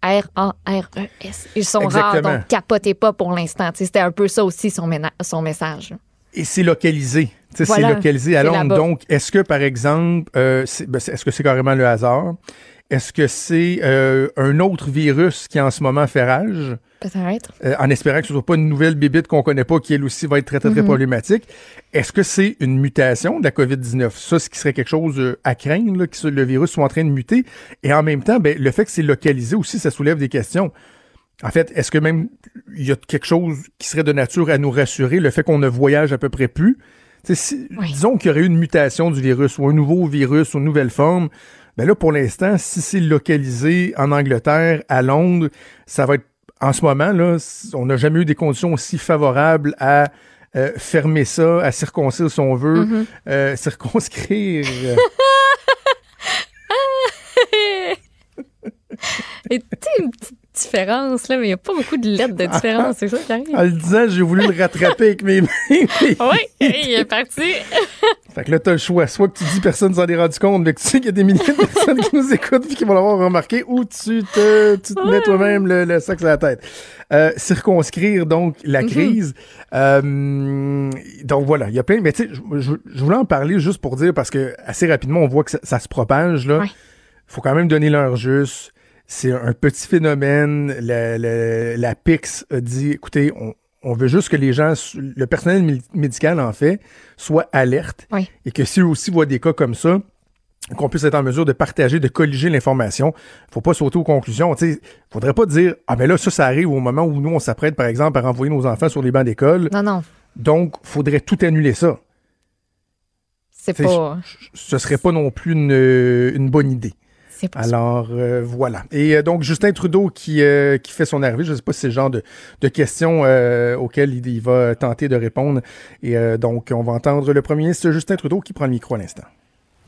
R-A-R-E-S. Ils sont rares, donc capotez pas pour l'instant. C'était un peu ça aussi son, message. Et c'est localisé. Voilà. C'est localisé à Londres. Donc, est-ce que, par exemple, euh, ben, est-ce que c'est carrément le hasard? Est-ce que c'est euh, un autre virus qui en ce moment fait rage, Peut-être. euh, en espérant que ce soit pas une nouvelle bébite qu'on connaît pas, qui elle aussi va être très, très, très problématique? Est-ce que c'est une mutation de la COVID-19? Ça, ce qui serait quelque chose euh, à craindre, là, que le virus soit en train de muter. Et en même temps, ben, le fait que c'est localisé aussi, ça soulève des questions. En fait, est-ce que même il y a quelque chose qui serait de nature à nous rassurer, le fait qu'on ne voyage à peu près plus? Si- Oui. Disons qu'il y aurait eu une mutation du virus ou un nouveau virus ou une nouvelle forme. Ben là, pour l'instant, si c'est localisé en Angleterre, à Londres, ça va être en ce moment, là, on n'a jamais eu des conditions aussi favorables à euh, fermer ça, à circoncire si on veut, Mm-hmm. euh, circonscrire. <laughs> Et tu sais, une petite différence, là, mais il n'y a pas beaucoup de lettres de différence. C'est ça qui arrive. en le disant, j'ai voulu le rattraper avec mes mains. <laughs> Oui, il est parti. <laughs> Fait que là, t'as le choix. Soit que tu dis personne s'en est rendu compte, mais que tu sais qu'il y a des milliers de personnes qui nous écoutent et qui vont l'avoir remarqué, ou tu te, tu te mets toi-même le, le sac sur la tête. Euh, circonscrire, donc, la Mhm. crise. Euh, donc, voilà. Il y a plein... Mais tu sais, je, voulais en parler juste pour dire, parce que assez rapidement, on voit que ça, ça se propage, là. Ouais. faut quand même donner l'heure juste. C'est un petit phénomène. La, la, la PIX a dit, écoutez, on, on veut juste que les gens, le personnel mé- médical, en fait, soit alerte. Oui. Et que si aussi voient des cas comme ça, qu'on puisse être en mesure de partager, de colliger l'information. Faut pas sauter aux conclusions. Sais, faudrait pas dire, ah ben là, ça, ça arrive au moment où nous, on s'apprête, par exemple, à renvoyer nos enfants sur les bancs d'école. Non, non, Donc, faudrait tout annuler ça. c'est C'est- pas. Ce serait pas non plus une, une bonne idée. C'est pas ça. Alors euh, voilà. Et euh, donc Justin Trudeau qui, euh, qui fait son arrivée, je ne sais pas si c'est le genre de, de questions euh, auxquelles il, il va tenter de répondre. Et euh, donc on va entendre le premier ministre Justin Trudeau qui prend le micro à l'instant.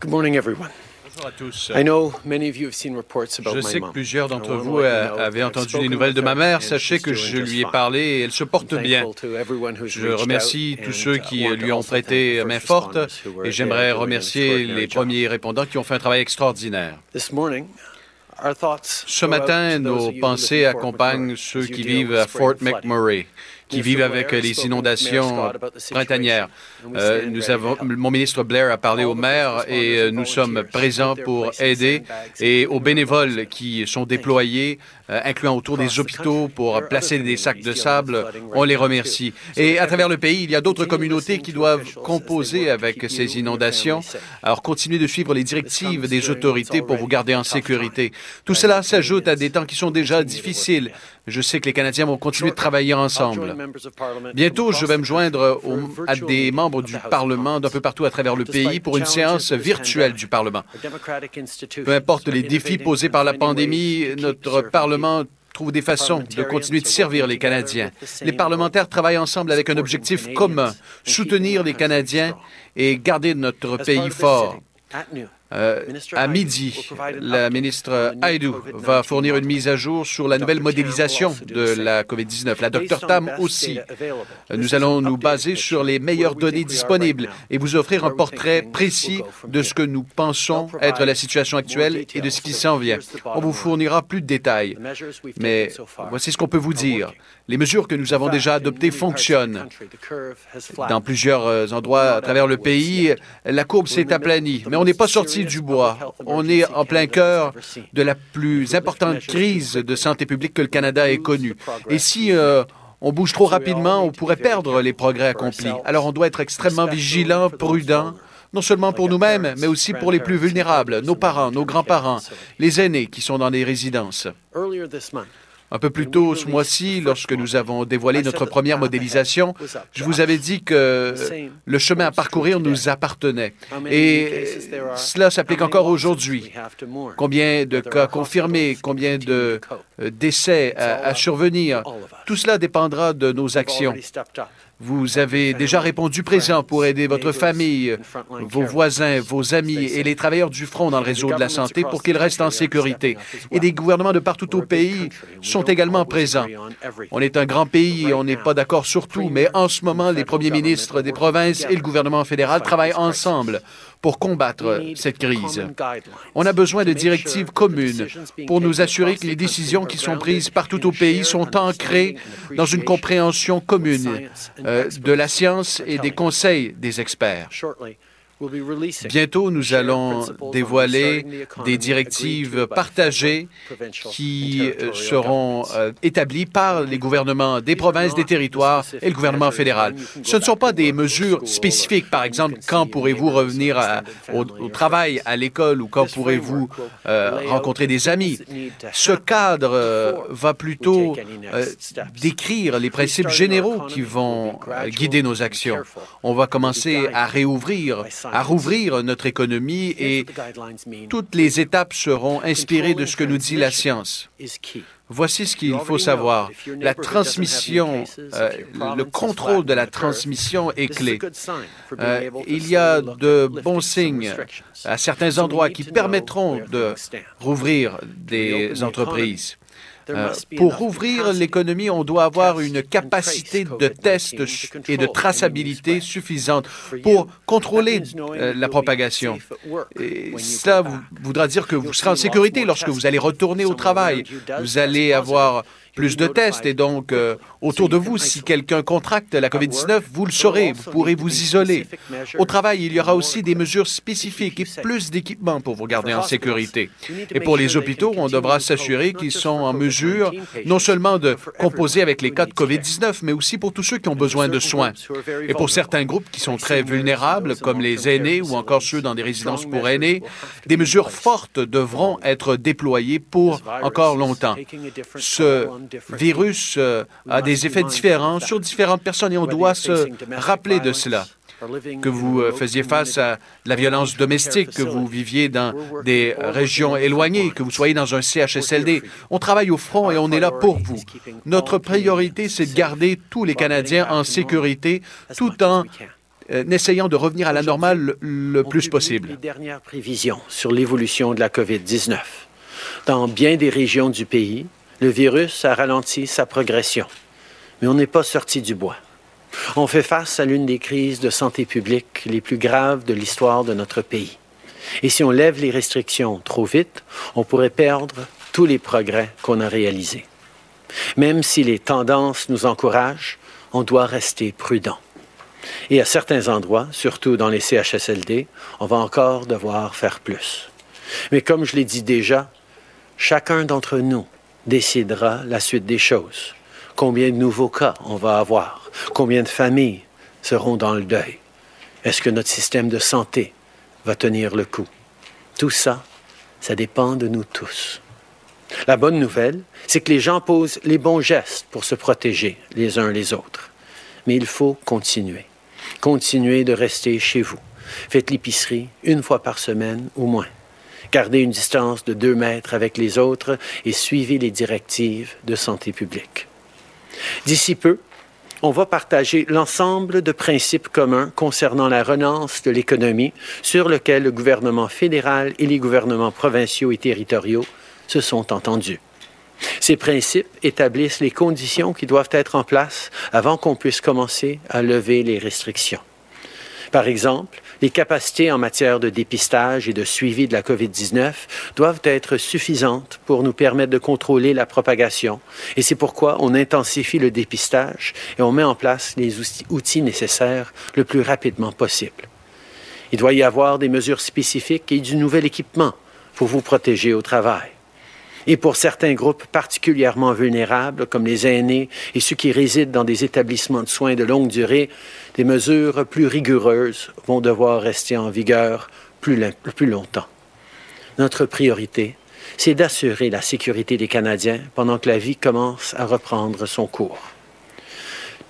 Good morning, everyone. Bonjour à tous. I know many of you have seen reports about Je sais que plusieurs d'entre vous avaient entendu les nouvelles de ma mère. Sachez que je lui ai parlé et elle se porte bien. Je remercie tous ceux uh, qui lui ont prêté main forte et j'aimerais remercier les premiers répondants qui ont fait un travail extraordinaire. Ce matin, nos pensées accompagnent ceux qui vivent à Fort. McMurray, qui vivent avec has les inondations printanières. Euh, nous avons, mon ministre Blair a parlé au maire et euh, nous sommes présents pour aider et aux bénévoles qui sont déployés, euh, incluant autour des hôpitaux pour placer des sacs de sable. On les remercie. Et à travers le pays, il y a d'autres communautés qui doivent composer avec ces inondations. Alors continuez de suivre les directives des autorités pour vous garder en sécurité. Tout cela s'ajoute à des temps qui sont déjà difficiles. Je sais que les Canadiens vont continuer de travailler ensemble. Bientôt, je vais me joindre au- à des membres du Parlement d'un peu partout à travers le pays pour une séance virtuelle du Parlement. Peu importe les défis posés par la pandémie, notre Parlement trouve des façons de continuer de servir les Canadiens. Les parlementaires travaillent ensemble avec un objectif commun, soutenir les Canadiens et garder notre pays fort. Euh, à midi, la ministre COVID-19 va fournir une mise à jour sur la nouvelle modélisation de la COVID-19. La Dr Tam aussi. this Nous allons nous baser sur les meilleures données disponibles et vous offrir un portrait précis de ce que nous pensons être la situation actuelle et de ce qui s'en vient. On vous fournira plus de détails. Mais voici ce qu'on peut vous dire. Les mesures que nous avons déjà adoptées fonctionnent. Dans plusieurs euh, endroits à travers le pays, la courbe s'est aplanie, mais on n'est pas sorti du bois. On est en plein cœur de la plus importante crise de santé publique que le Canada ait connue. Et si euh, on bouge trop rapidement, on pourrait perdre les progrès accomplis. Alors on doit être extrêmement vigilant, prudent, non seulement pour nous-mêmes, mais aussi pour les plus vulnérables, nos parents, nos grands-parents, les aînés qui sont dans les résidences. Un peu plus tôt ce mois-ci, lorsque nous avons dévoilé notre première modélisation, je vous avais dit que le chemin à parcourir nous appartenait. Et cela s'applique encore aujourd'hui. Combien de cas confirmés, combien de euh, décès à survenir, tout cela dépendra de nos actions. Vous avez déjà répondu présent pour aider votre famille, vos voisins, vos amis et les travailleurs du front dans le réseau de la santé pour qu'ils restent en sécurité. Et des gouvernements de partout au pays sont également présents. On est un grand pays et on n'est pas d'accord sur tout, mais en ce moment, les premiers ministres des provinces et le gouvernement fédéral travaillent ensemble pour combattre cette crise. On a besoin de directives communes pour nous assurer que les décisions qui sont prises partout au pays sont ancrées dans une compréhension commune de la science et des conseils des experts. Bientôt, nous allons dévoiler des directives partagées qui euh, seront euh, établies par les gouvernements des provinces, des territoires et le gouvernement fédéral. Ce ne sont pas des mesures spécifiques, par exemple, quand pourrez-vous revenir à- au, au travail, à l'école ou quand pourrez-vous euh, rencontrer des amis? Ce cadre euh, va plutôt euh, décrire les principes généraux qui vont guider nos actions. On va commencer à réouvrir, à rouvrir notre économie et toutes les étapes seront inspirées de ce que nous dit la science. Voici ce qu'il faut savoir. La transmission, euh, le contrôle de la transmission est clé. Euh, il y a de bons signes à certains endroits qui permettront de rouvrir des entreprises. Euh, pour ouvrir l'économie, on doit avoir une capacité de test et de traçabilité suffisante pour contrôler euh, la propagation. Et cela voudra dire que vous serez en sécurité lorsque vous allez retourner au travail. Vous allez avoir plus de tests et donc euh, autour de vous, si quelqu'un contracte la COVID-19, vous le saurez, vous pourrez vous isoler. Au travail, il y aura aussi des mesures spécifiques et plus d'équipements pour vous garder en sécurité. Et pour les hôpitaux, on devra s'assurer qu'ils sont en mesure non seulement de composer avec les cas de COVID-19, mais aussi pour tous ceux qui ont besoin de soins. Et pour certains groupes qui sont très vulnérables, comme les aînés ou encore ceux dans des résidences pour aînés, des mesures fortes devront être déployées pour encore longtemps. Ce virus euh, a des effets différents sur différentes personnes et on doit se rappeler de cela que vous euh, faisiez face à la violence domestique, que vous viviez dans des régions éloignées, que vous soyez dans un CHSLD. On travaille au front et on est là pour vous. Notre priorité, c'est de garder tous les Canadiens en sécurité tout en euh, essayant de revenir à la normale le, plus possible. Les dernières prévisions sur l'évolution de la COVID-19. Dans bien des régions du pays, le virus a ralenti sa progression, mais on n'est pas sorti du bois. On fait face à l'une des crises de santé publique les plus graves de l'histoire de notre pays. Et si on lève les restrictions trop vite, on pourrait perdre tous les progrès qu'on a réalisés. Même si les tendances nous encouragent, on doit rester prudent. Et à certains endroits, surtout dans les CHSLD, on va encore devoir faire plus. Mais comme je l'ai dit déjà, chacun d'entre nous décidera la suite des choses. Combien de nouveaux cas on va avoir? Combien de familles seront dans le deuil? Est-ce que notre système de santé va tenir le coup? Tout ça, ça dépend de nous tous. La bonne nouvelle, c'est que les gens posent les bons gestes pour se protéger les uns les autres. Mais il faut continuer. Continuez de rester chez vous. Faites l'épicerie une fois par semaine ou moins. Gardez une distance de deux mètres avec les autres et suivez les directives de santé publique. D'ici peu, on va partager l'ensemble de principes communs concernant la relance de l'économie sur lequel le gouvernement fédéral et les gouvernements provinciaux et territoriaux se sont entendus. Ces principes établissent les conditions qui doivent être en place avant qu'on puisse commencer à lever les restrictions. Par exemple, les capacités en matière de dépistage et de suivi de la COVID-19 doivent être suffisantes pour nous permettre de contrôler la propagation. Et c'est pourquoi on intensifie le dépistage et on met en place les outils nécessaires le plus rapidement possible. Il doit y avoir des mesures spécifiques et du nouvel équipement pour vous protéger au travail. Et pour certains groupes particulièrement vulnérables, comme les aînés et ceux qui résident dans des établissements de soins de longue durée, des mesures plus rigoureuses vont devoir rester en vigueur plus, plus longtemps. Notre priorité, c'est d'assurer la sécurité des Canadiens pendant que la vie commence à reprendre son cours.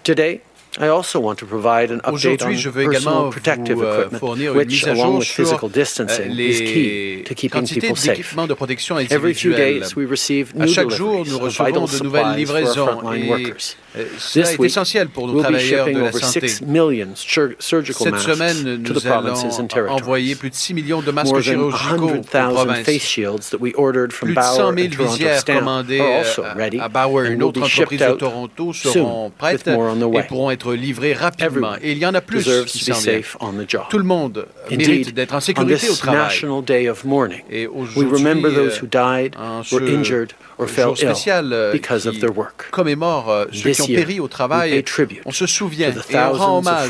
Today, Aujourd'hui, je veux également vous euh, fournir une mise à jour sur euh, les quantités d'équipements de protection individuelle. À chaque jour, nous recevons de nouvelles livraisons et cela est essentiel pour nos travailleurs de la santé. Cette semaine, nous allons envoyer plus de 6 millions de masques chirurgicaux aux provinces. Plus de 100 000 visières commandées à Bauer, une autre entreprise de Toronto, seront prêtes et pourront être livrées rapidement. Et il y en a plus qui s'en viennent. Tout le monde mérite d'être en sécurité au travail. Et aujourd'hui, en ce jour spécial euh, qui commémore euh, ceux qui ont péri au travail, on se souvient et on rend hommage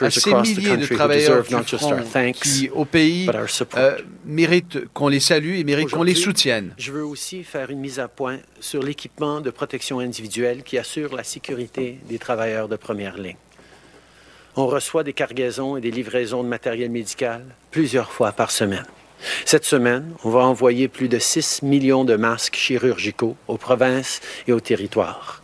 à ces milliers de travailleurs du front qui, au pays, euh, méritent qu'on les salue et méritent qu'on les soutienne. Je veux aussi faire une mise à point sur l'équipement de protection individuelle qui assure la sécurité des travailleurs de première ligne. On reçoit des cargaisons et des livraisons de matériel médical plusieurs fois par semaine. Cette semaine, on va envoyer plus de 6 millions de masques chirurgicaux aux provinces et aux territoires.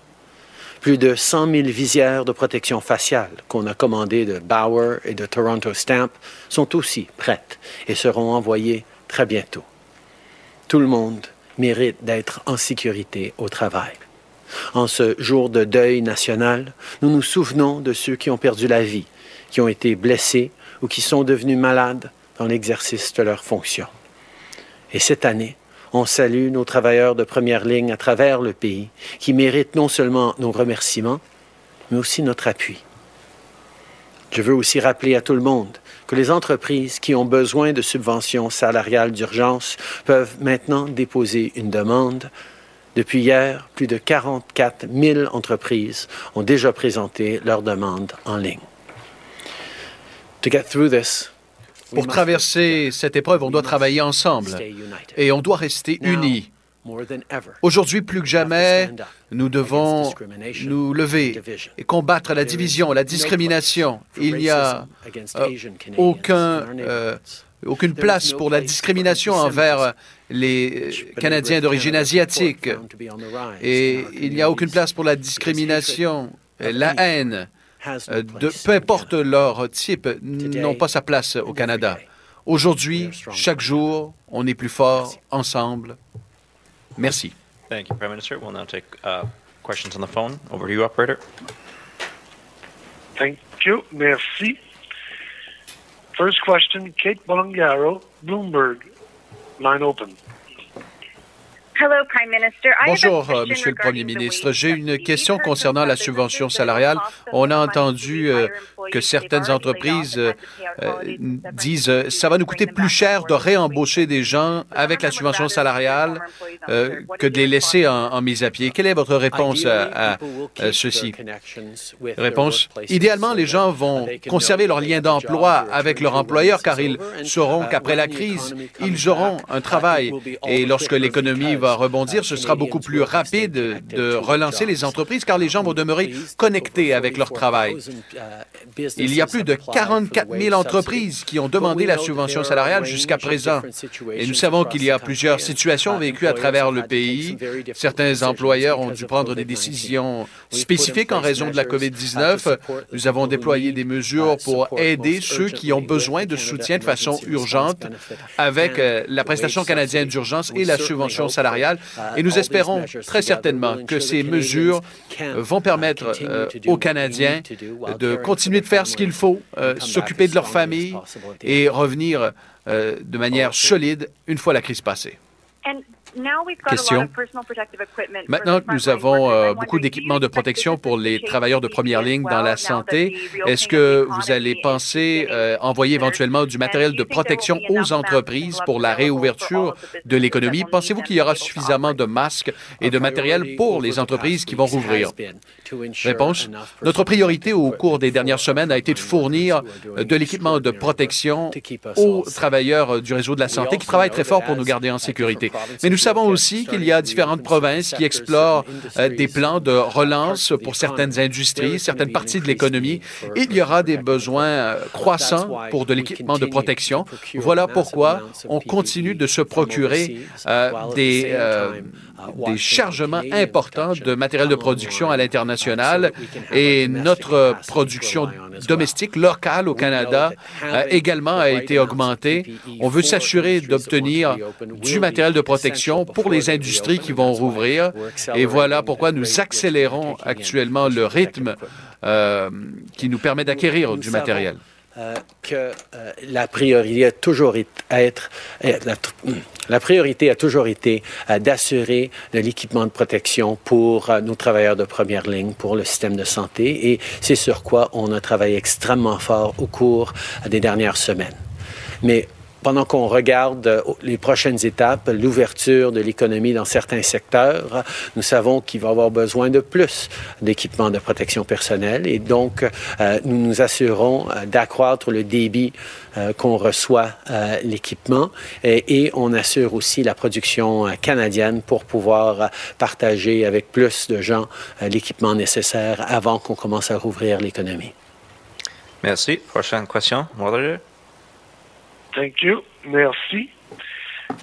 Plus de 100 000 visières de protection faciale qu'on a commandées de Bauer et de Toronto Stamp sont aussi prêtes et seront envoyées très bientôt. Tout le monde mérite d'être en sécurité au travail. En ce jour de deuil national, nous nous souvenons de ceux qui ont perdu la vie, qui ont été blessés ou qui sont devenus malades dans l'exercice de leurs fonctions. Et cette année, On salue nos travailleurs de première ligne à travers le pays qui méritent non seulement nos remerciements, mais aussi notre appui. Je veux aussi rappeler à tout le monde que les entreprises qui ont besoin de subventions salariales d'urgence peuvent maintenant déposer une demande. Depuis hier, plus de 44 000 entreprises ont déjà présenté leur demande en ligne. To get through this, Pour traverser cette épreuve, on doit travailler ensemble et on doit rester unis. Aujourd'hui, plus que jamais, nous devons nous lever et combattre la division, la discrimination. Il n'y a euh, aucun, euh, aucune place pour la discrimination envers les Canadiens d'origine asiatique. Et il n'y a aucune place pour la discrimination, la haine. Euh, de, peu importe leur type, n'ont pas sa place au Canada. Aujourd'hui, chaque jour, on est plus fort ensemble. Merci. Thank you, Prime Minister. We'll now take uh, questions on the phone. Over to you, operator. Thank you. Merci. First question, Kate Bolongaro, Bloomberg. Line open. Bonjour, euh, Monsieur le Premier ministre. J'ai une question concernant la subvention salariale. On a entendu euh, que certaines entreprises euh, disent ça va nous coûter plus cher de réembaucher des gens avec la subvention salariale que de les laisser en, mise à pied? Quelle est votre réponse à, ceci? Réponse. Idéalement, les gens vont conserver leur lien d'emploi avec leur employeur car ils sauront qu'après la crise, ils auront un travail. Et lorsque l'économie va rebondir, ce sera beaucoup plus rapide de relancer les entreprises car les gens vont demeurer connectés avec leur travail. Il y a plus de 44 000 entreprises qui ont demandé la subvention salariale jusqu'à présent. Et nous savons qu'il y a plusieurs situations vécues à travers le pays. Certains employeurs ont dû prendre des décisions spécifiques en raison de la COVID-19. Nous avons déployé des mesures pour aider ceux qui ont besoin de soutien de façon urgente avec euh, la prestation canadienne d'urgence et la subvention salariale. Et nous espérons très certainement que ces mesures vont permettre euh, aux Canadiens de continuer de faire ce qu'il faut, euh, s'occuper de leur famille et revenir de manière solide une fois la crise passée. Question. Maintenant que nous avons euh, beaucoup d'équipements de protection pour les travailleurs de première ligne dans la santé, est-ce que vous allez penser euh, envoyer éventuellement du matériel de protection aux entreprises pour la réouverture de l'économie? Pensez-vous qu'il y aura suffisamment de masques et de matériel pour les entreprises qui vont rouvrir? Réponse. Notre priorité au cours des dernières semaines a été de fournir euh, de l'équipement de protection aux travailleurs du réseau de la santé qui travaillent très fort pour nous garder en sécurité. Mais nous savons aussi qu'il y a différentes provinces qui explorent euh, des plans de relance pour certaines industries, certaines parties de l'économie. Il y aura des besoins euh, croissants pour de l'équipement de protection. Voilà pourquoi on continue de se procurer euh, des, des chargements importants de matériel de production à l'international et notre production domestique locale au Canada également a été augmentée. On veut s'assurer d'obtenir du matériel de protection pour les industries qui vont rouvrir. Et voilà pourquoi nous accélérons actuellement le rythme euh, qui nous permet d'acquérir du matériel. Euh, que euh, la priorité a toujours été la, priorité a toujours été d'assurer l'équipement de protection pour nos travailleurs de première ligne, pour le système de santé, et c'est sur quoi on a travaillé extrêmement fort au cours des dernières semaines. Mais pendant qu'on regarde euh, les prochaines étapes, l'ouverture de l'économie dans certains secteurs, nous savons qu'il va avoir besoin de plus d'équipements de protection personnelle et donc euh, nous nous assurons euh, d'accroître le débit qu'on reçoit l'équipement et, et, on assure aussi la production canadienne pour pouvoir partager avec plus de gens l'équipement nécessaire avant qu'on commence à rouvrir l'économie. Merci. Prochaine question, moderator. Thank you. Merci.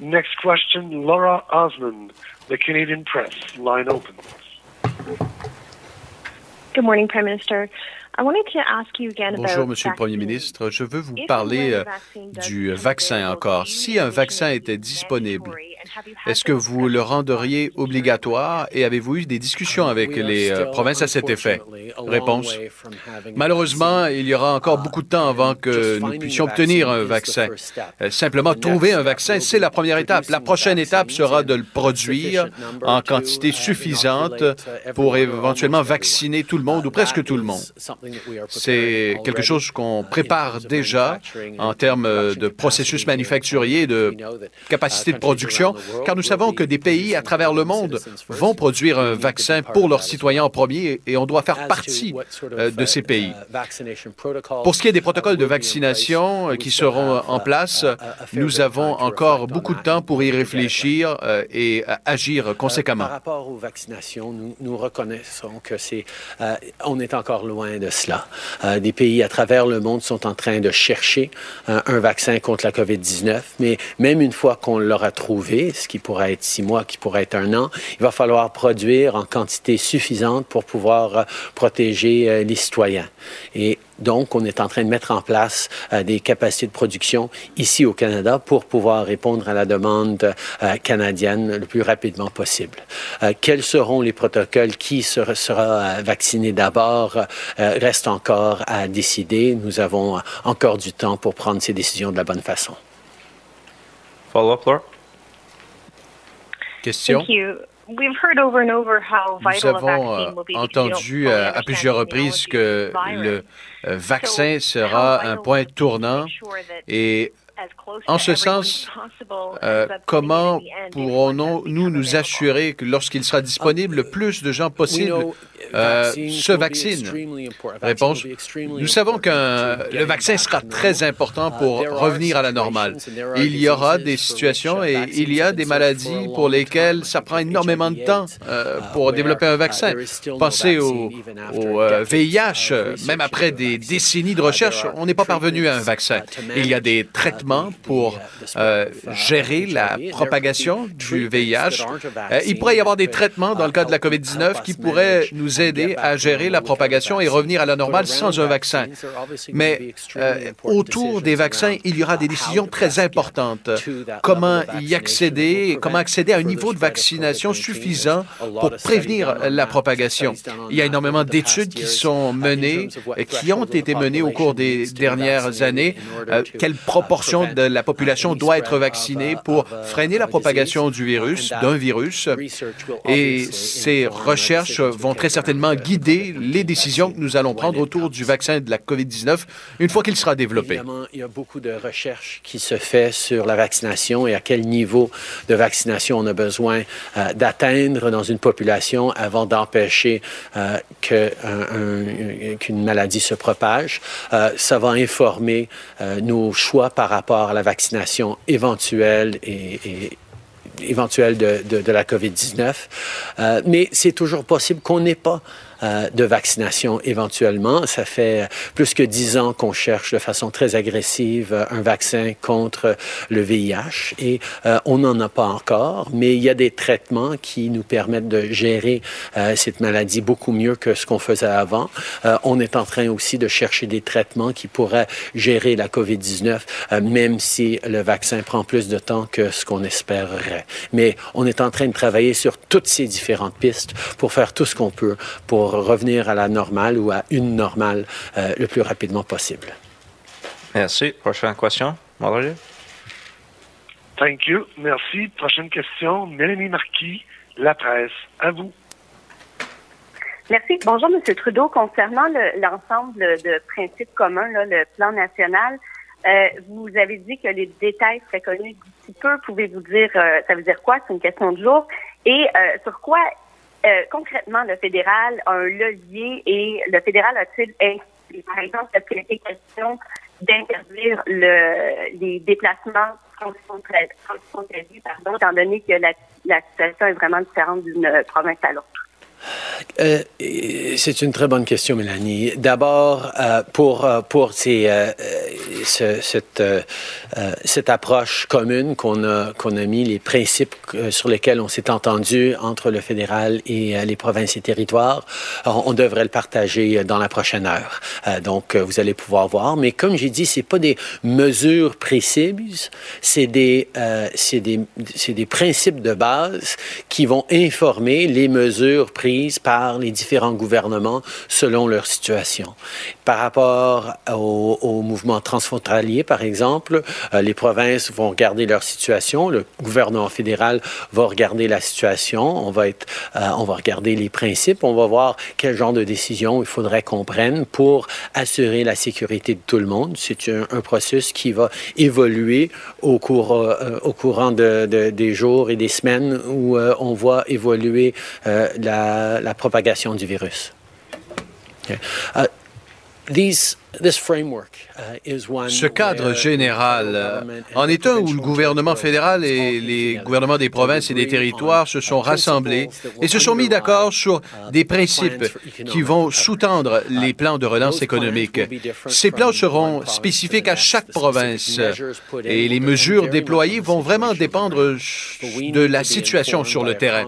Next question, Laura Osmond, the Canadian Press. Line open. Good morning, Prime Minister. Bonjour, Monsieur le Premier ministre. Je veux vous parler euh, du vaccin encore. Si un vaccin était disponible Est-ce que vous le rendriez obligatoire et avez-vous eu des discussions avec les euh, provinces à cet effet? Réponse. Malheureusement, il y aura encore beaucoup de temps avant que nous puissions obtenir un vaccin. Euh, Simplement, trouver un vaccin, c'est la première étape. La prochaine étape sera de le produire en quantité suffisante pour éventuellement vacciner tout le monde ou presque tout le monde. C'est quelque chose qu'on prépare déjà en termes de processus manufacturier, de capacité de production, car nous savons que des pays à travers le monde vont produire un vaccin pour leurs citoyens en premier et on doit faire partie euh, de ces pays. Pour ce qui est des protocoles de vaccination euh, qui seront en place, nous avons encore beaucoup de temps pour y réfléchir euh, et agir conséquemment. Par rapport aux vaccinations, nous, nous reconnaissons que c'est, euh, on est encore loin de cela. Euh, des pays à travers le monde sont en train de chercher euh, un vaccin contre la COVID-19, mais même une fois qu'on l'aura trouvé, ce qui pourrait être six mois, qui pourrait être un an, il va falloir produire en quantité suffisante pour pouvoir euh, protéger euh, les citoyens. Et donc, on est en train de mettre en place euh, des capacités de production ici au Canada pour pouvoir répondre à la demande canadienne le plus rapidement possible. Quels seront les protocoles? Qui sera, vacciné d'abord? Reste encore à décider. Nous avons encore du temps pour prendre ces décisions de la bonne façon. Follow-up, Laura? Question? Thank you. We've heard over and over how Nous avons euh, entendu euh, à understand plusieurs reprises que le euh, vaccin sera un point tournant et en ce sens, euh, comment pourrons-nous nous, nous assurer que lorsqu'il sera disponible, le plus de gens possible euh, se vaccinent? Réponse. Nous savons que le vaccin sera très important pour revenir à la normale. Il y aura des situations et il y a des maladies pour lesquelles ça prend énormément de temps euh, pour développer un vaccin. Pensez au, au, euh, VIH. Même après des décennies de recherche, on n'est pas parvenu à un vaccin. Il y a des traitements pour euh, gérer la propagation du VIH. Euh, il pourrait y avoir des traitements dans le cas de la COVID-19 qui pourraient nous aider à gérer la propagation et revenir à la normale sans un vaccin. Mais euh, autour des vaccins, il y aura des décisions très importantes. Comment y accéder, comment accéder à un niveau de vaccination suffisant pour prévenir la propagation. Il y a énormément d'études qui sont menées, qui ont été menées au cours des dernières années. Quelle de la population doit être vaccinée pour freiner la propagation du virus, d'un virus? Et ces recherches vont très certainement guider les décisions que nous allons prendre autour du vaccin de la COVID-19 une fois qu'il sera développé. Évidemment, il y a beaucoup de recherches qui se fait sur la vaccination et à quel niveau de vaccination on a besoin euh, d'atteindre dans une population avant d'empêcher euh, qu'une maladie se propage. Euh, ça va informer nos choix par rapport à la vaccination éventuelle et, éventuelle de la COVID-19. Euh, mais c'est toujours possible qu'on n'ait pas euh, de vaccination éventuellement. Ça fait plus que dix ans qu'on cherche de façon très agressive euh, un vaccin contre le VIH et euh, on n'en a pas encore, mais il y a des traitements qui nous permettent de gérer cette maladie beaucoup mieux que ce qu'on faisait avant. On est en train aussi de chercher des traitements qui pourraient gérer la COVID-19, euh, même si le vaccin prend plus de temps que ce qu'on espérerait. Mais on est en train de travailler sur toutes ces différentes pistes pour faire tout ce qu'on peut pour revenir à la normale ou à une normale euh, le plus rapidement possible. Merci. Prochaine question, Mallory? Thank you. Merci. Prochaine question. Mélanie Marquis, La Presse. À vous. Merci. Bonjour, M. Trudeau. Concernant le- l'ensemble de principes communs, là, le plan national, euh, vous avez dit que les détails seraient connus d'ici peu. Pouvez-vous dire, euh, ça veut dire quoi? C'est une question de jour. Et euh, sur quoi, euh, concrètement, le fédéral a un levier et le fédéral a-t-il par exemple, est-ce qu'il été question d'interdire le, les déplacements transfrontaliers, pardon, étant donné que la, la situation est vraiment différente d'une province à l'autre? Euh, c'est une très bonne question, Mélanie. D'abord, euh, pour, euh, pour cette, cette approche commune qu'on a, qu'on a mis, les principes sur lesquels on s'est entendu entre le fédéral et les provinces et territoires, on devrait le partager dans la prochaine heure. donc, vous allez pouvoir voir. Mais comme j'ai dit, c'est pas des mesures précises, c'est des, c'est des, c'est des principes de base qui vont informer les mesures par les différents gouvernements selon leur situation. Par rapport au, au mouvement transfrontalier, par exemple, euh, les provinces vont regarder leur situation, le gouvernement fédéral va regarder la situation, on va, être, euh, on va regarder les principes, on va voir quel genre de décision il faudrait qu'on prenne pour assurer la sécurité de tout le monde. C'est un, un, processus qui va évoluer au, cours, euh, au courant de, de, des jours et des semaines où on voit évoluer euh, la, propagation du virus. Uh, framework ce cadre général en est un où le gouvernement fédéral et les gouvernements des provinces et des territoires se sont rassemblés et se sont mis d'accord sur des principes qui vont sous-tendre les plans de relance économique. Ces plans seront spécifiques à chaque province et les mesures déployées vont vraiment dépendre de la situation sur le terrain.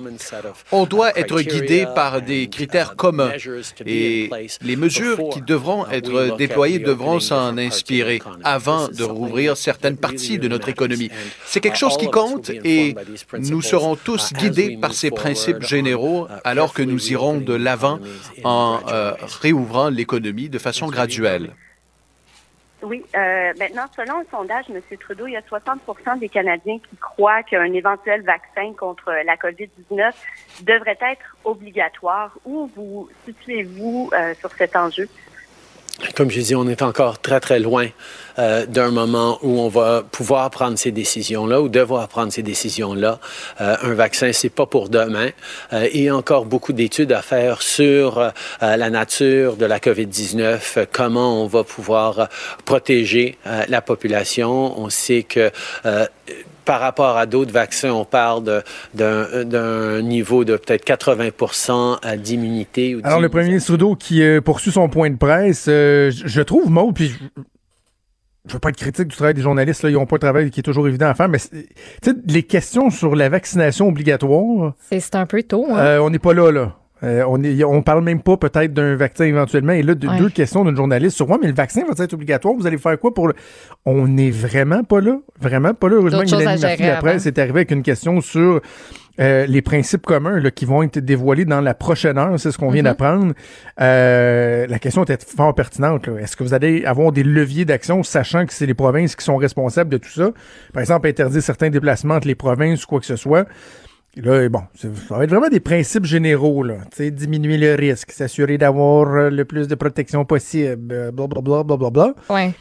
On doit être guidé par des critères communs et les mesures qui devront être déployées devront s'en inspiré avant de rouvrir certaines parties de notre économie. C'est quelque chose qui compte et nous serons tous guidés par ces principes généraux alors que nous irons de l'avant en euh, réouvrant l'économie de façon graduelle. Oui. Euh, maintenant, selon un sondage, M. Trudeau, il y a 60 des Canadiens qui croient qu'un éventuel vaccin contre la COVID-19 devrait être obligatoire. Où vous situez-vous euh, sur cet enjeu? Comme je dis, on est encore très, très loin euh, d'un moment où on va pouvoir prendre ces décisions-là ou devoir prendre ces décisions-là. Euh, un vaccin, c'est pas pour demain. Euh, il y a encore beaucoup d'études à faire sur euh, la nature de la COVID-19, comment on va pouvoir protéger la population. On sait que par rapport à d'autres vaccins, on parle d'un niveau de peut-être 80 d'immunité. Alors, le premier ministre Trudeau qui euh, poursuit son point de presse, euh, je trouve, Maud, puis je veux pas être critique du travail des journalistes, là, ils n'ont pas un travail qui est toujours évident à faire, mais les questions sur la vaccination obligatoire... C'est un peu tôt. Hein? Euh, on n'est pas là, là. Euh, on est, on parle même pas peut-être d'un vaccin éventuellement. Et là, de, Ouais. deux questions d'une journaliste sur moi, mais le vaccin va être obligatoire. Vous allez faire quoi pour le. On n'est vraiment pas là. Vraiment pas là. Heureusement que Mélanie gérer après, c'est arrivé avec une question sur. Euh, les principes communs là, qui vont être dévoilés dans la prochaine heure, c'est ce qu'on vient Mhm. d'apprendre. Euh, la question était fort pertinente. Est-ce que vous allez avoir des leviers d'action, sachant que c'est les provinces qui sont responsables de tout ça? Par exemple, interdire certains déplacements entre les provinces ou quoi que ce soit. Et Là, bon, ça va être vraiment des principes généraux, là. Tu sais, diminuer le risque, s'assurer d'avoir euh, le plus de protection possible, blablabla, blablabla. Ouais.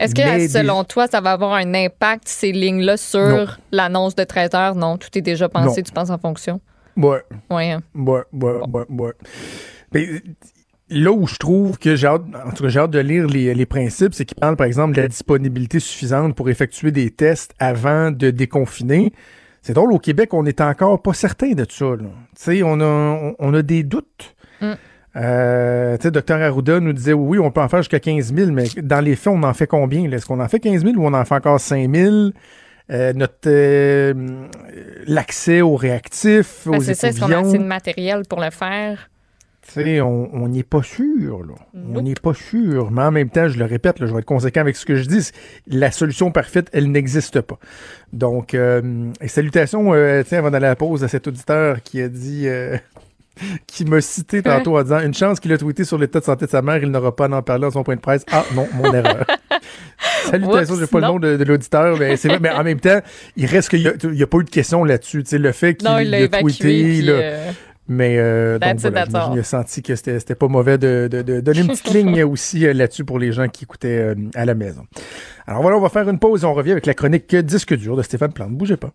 Est-ce que, Mais selon toi, ça va avoir un impact, ces lignes-là, sur l'annonce de 13 heures? Non, tout est déjà pensé, Non. tu penses en fonction? Ouais, Oui. hein. ouais, ouais, ouais, ouais. Mais, là où je trouve que j'ai hâte, en tout cas, j'ai hâte de lire les, les principes, c'est qu'ils parlent, par exemple, de la disponibilité suffisante pour effectuer des tests avant de déconfiner. C'est drôle, au Québec, on n'est encore pas certain de ça, là. Tu sais, on a, on, on a des doutes. Mm. Euh, tu sais, Dr Arruda nous disait oui, on peut en faire jusqu'à 15 000, mais dans les faits, on en fait combien? Est-ce qu'on en fait 15 000 ou on en fait encore 5 000? Euh, notre euh, l'accès aux réactifs, Ben, aux c'est ça, est-ce qu'on a assez de matériel pour le faire? tu sais, on n'est pas sûr, là. On n'est pas sûr. Mais en même temps, je le répète, là, je vais être conséquent avec ce que je dis. La solution parfaite, elle n'existe pas. Donc, euh, et salutations, euh, tiens, avant d'aller à la pause, à cet auditeur qui a dit, euh, <laughs> qui m'a cité tantôt en disant une chance qu'il a tweeté sur l'état de santé de sa mère, il n'aura pas à en parler dans son point de presse. Ah non, mon <laughs> erreur. Salutations, j'ai pas non. le nom de, de l'auditeur, mais c'est vrai, mais en même temps, il reste qu'il y a, il pas eu de question là-dessus. Tu sais, le fait qu'il il a tweeté, puis, là, euh, mais euh, donc voilà, qu'il a senti que c'était c'était pas mauvais de, de- de donner une petite ligne <laughs> aussi euh, là-dessus pour les gens qui écoutaient euh, à la maison. Alors voilà, on va faire une pause et on revient avec la chronique Disque dur de Stéphane Plante. Bougez pas.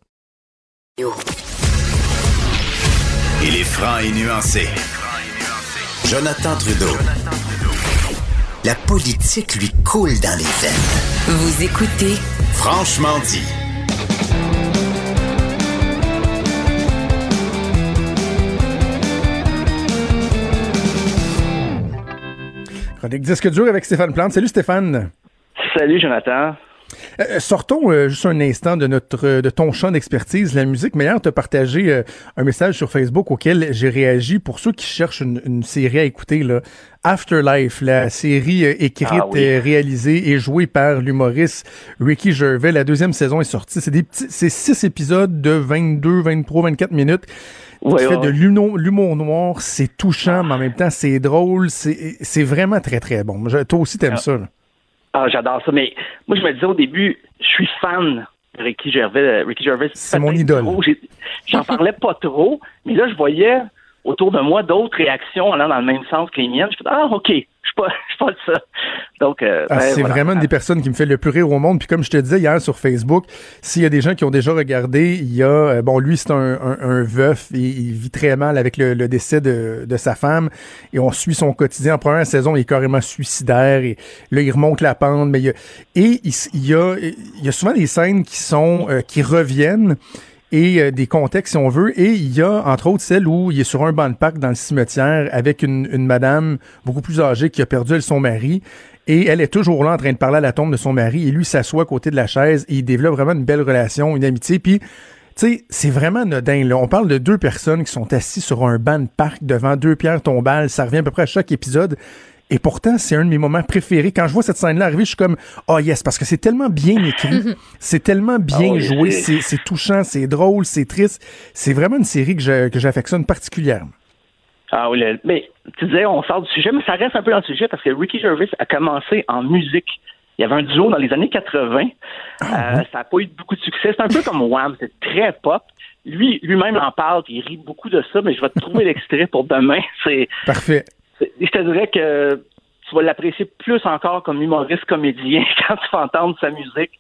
Il est franc et nuancé. Jonathan Trudeau. La politique lui coule dans les veines. Vous écoutez Franchement dit. Chronique Disque dur avec Stéphane Plante. Salut Stéphane. Salut Jonathan. Euh, sortons euh, juste un instant de notre euh, de ton champ d'expertise, la musique. Mais hier, tu as partagé euh, un message sur Facebook auquel j'ai réagi pour ceux qui cherchent une, une série à écouter. Là. Afterlife, la série euh, écrite, Ah oui. euh, réalisée et jouée par l'humoriste Ricky Gervais. La deuxième saison est sortie. C'est des petits, c'est six épisodes de 22, 23, 24 minutes. Qui fait de l'humour l'humour noir, c'est touchant, mais en même temps, c'est drôle. C'est c'est vraiment très, très bon. Je- Toi aussi, t'aimes Ah. ça. là. Ah, j'adore ça. Mais moi, je me disais au début, je suis fan de Ricky Gervais. Euh, Ricky Gervais, C'est mon idole. J'en parlais pas trop, mais là, je voyais autour de moi d'autres réactions allant dans le même sens que les miennes. Je fais ah ok, je suis pas, <laughs> je suis pas de ça. Donc, euh, Ah, ben, c'est voilà. vraiment une des personnes qui me fait le plus rire au monde. Puis comme je te disais hier sur Facebook, s'il y a des gens qui ont déjà regardé, il y a euh, bon lui c'est un, un- un veuf, il, il vit très mal avec le, le décès de, de sa femme et on suit son quotidien. En première saison, il est carrément suicidaire et là il remonte la pente. Mais il y a, et il, il y a il y a souvent des scènes qui sont euh, qui reviennent et euh, des contextes si on veut. Et il y a entre autres celle où il est sur un banc de parc dans le cimetière avec une, une madame beaucoup plus âgée qui a perdu elle, son mari. Et elle est toujours là en train de parler à la tombe de son mari. Et lui s'assoit à côté de la chaise et il développe vraiment une belle relation, une amitié. Puis, tu sais, c'est vraiment anodin. Là. On parle de deux personnes qui sont assises sur un banc de parc devant deux pierres tombales. Ça revient à peu près à chaque épisode. Et pourtant, c'est un de mes moments préférés. Quand je vois cette scène-là arriver, je suis comme, oh yes, parce que c'est tellement bien écrit, c'est tellement bien Ah oui, joué, c'est- touchant, c'est drôle, c'est triste. C'est vraiment une série que je- que j'affectionne particulièrement. Ah oui, mais tu disais, on sort du sujet, mais ça reste un peu dans le sujet parce que Ricky Gervais a commencé en musique. Il y avait un duo dans les années 80. Euh, ça n'a pas eu beaucoup de succès. C'est un peu comme Wham, c'est très pop. Lui, lui-même en parle, puis il rit beaucoup de ça, mais je vais te trouver <laughs> l'extrait pour demain. C'est, Parfait. Je te dirais que tu vas l'apprécier plus encore comme humoriste comédien <laughs> quand tu vas entendre sa musique.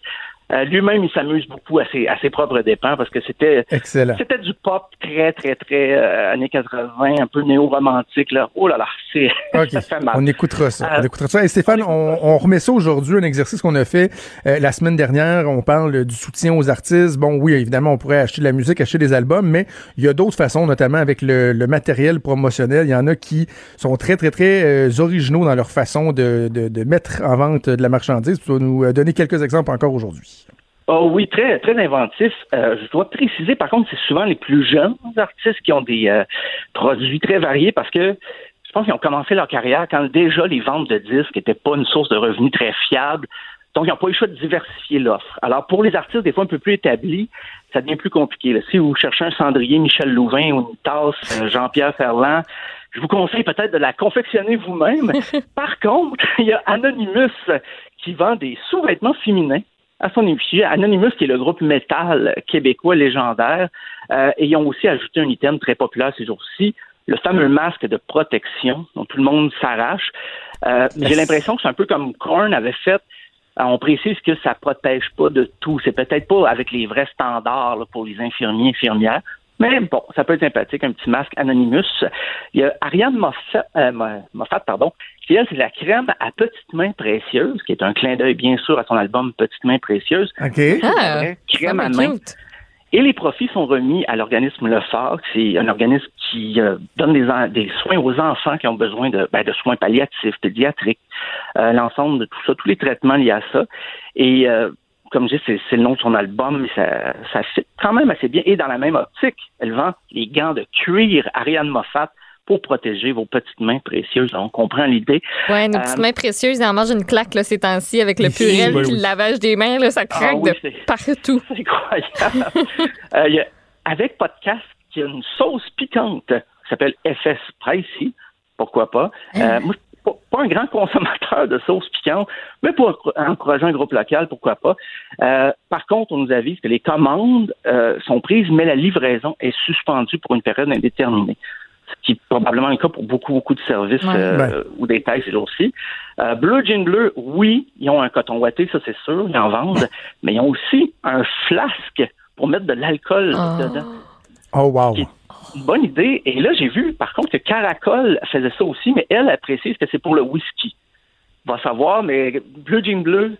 Euh, lui-même, il s'amuse beaucoup à ses, à ses propres dépens parce que c'était c'était du pop très, très, très euh, années 80, un peu néo-romantique. Là. Oh là là, c'est <laughs> OK. ça fait mal. On écoutera ça. Euh, on écoutera ça. Et Stéphane, on, on remet ça aujourd'hui, un exercice qu'on a fait euh, la semaine dernière. On parle du soutien aux artistes. Bon, oui, évidemment, on pourrait acheter de la musique, acheter des albums, mais il y a d'autres façons, notamment avec le, le matériel promotionnel. Il y en a qui sont très, très, très euh, originaux dans leur façon de, de, de mettre en vente de la marchandise. Tu vas nous donner quelques exemples encore aujourd'hui. Oh oui, très, très inventif. Euh, je dois préciser, par contre, c'est souvent les plus jeunes artistes qui ont des euh, produits très variés parce que je pense qu'ils ont commencé leur carrière quand déjà les ventes de disques n'étaient pas une source de revenus très fiable. Donc, ils n'ont pas eu le choix de diversifier l'offre. Alors, pour les artistes, des fois un peu plus établis, ça devient plus compliqué. là. Si vous cherchez un cendrier Michel Louvain ou une tasse euh, Jean-Pierre Ferland, je vous conseille peut-être de la confectionner vous-même. <laughs> Par contre, <laughs> il y a Anonymous qui vend des sous-vêtements féminins à son effigie. Anonymous, qui est le groupe métal québécois légendaire, euh, et ils ont aussi ajouté un item très populaire ces jours-ci, le fameux masque de protection dont tout le monde s'arrache. Euh, J'ai l'impression que c'est un peu comme Korn avait fait. Euh, on précise que ça protège pas de tout. C'est peut-être pas avec les vrais standards là, pour les infirmiers et infirmières. Mais bon, ça peut être sympathique, un petit masque Anonymous. Il y a Ariane Moffat, euh, Mo- Moffat pardon, qui elle, c'est la crème à petites mains précieuses, qui est un clin d'œil bien sûr à son album Petites mains précieuses. OK. Ah, crème à main. cute. Et les profits sont remis à l'organisme Le Phare. C'est un organisme qui euh, donne des soins aux enfants qui ont besoin de, ben, de soins palliatifs, pédiatriques, euh, l'ensemble de tout ça, tous les traitements liés à ça. Et euh, comme je dis, c'est, c'est le nom de son album, mais ça, ça fit quand même assez bien. Et dans la même optique, elle vend les gants de cuir Ariane Moffat pour protéger vos petites mains précieuses. On comprend l'idée. Ouais, nos petites Euh, mains précieuses, ils en mangent une claque là, ces temps-ci avec le Oui, purel oui, oui. le lavage des mains, là, ça craque Ah oui, de c'est- partout. <laughs> C'est incroyable. Euh, il y a- avec podcast, il y a une sauce piquante qui s'appelle FS Spicy. Pourquoi pas? Euh, moi, je suis pas, pas un grand <laughs> consommateur de sauce piquante, mais pour encourager un groupe local, pourquoi pas? Euh, par contre, on nous avise que les commandes euh, sont prises, mais la livraison est suspendue pour une période indéterminée. Ce qui est probablement le cas pour beaucoup, beaucoup de services Ouais. euh, Ben. ou des tailles ces jours-ci. Euh, Bleu Jean Bleu, oui, ils ont un coton ouaté, ça c'est sûr, ils en vendent, <laughs> mais ils ont aussi un flasque pour mettre de l'alcool Oh. dedans. Oh, wow. Qui- bonne idée. Et là, j'ai vu, par contre, que Caracol faisait ça aussi, mais elle, elle précise que c'est pour le whisky. Va savoir, mais Bleu Jean Bleu,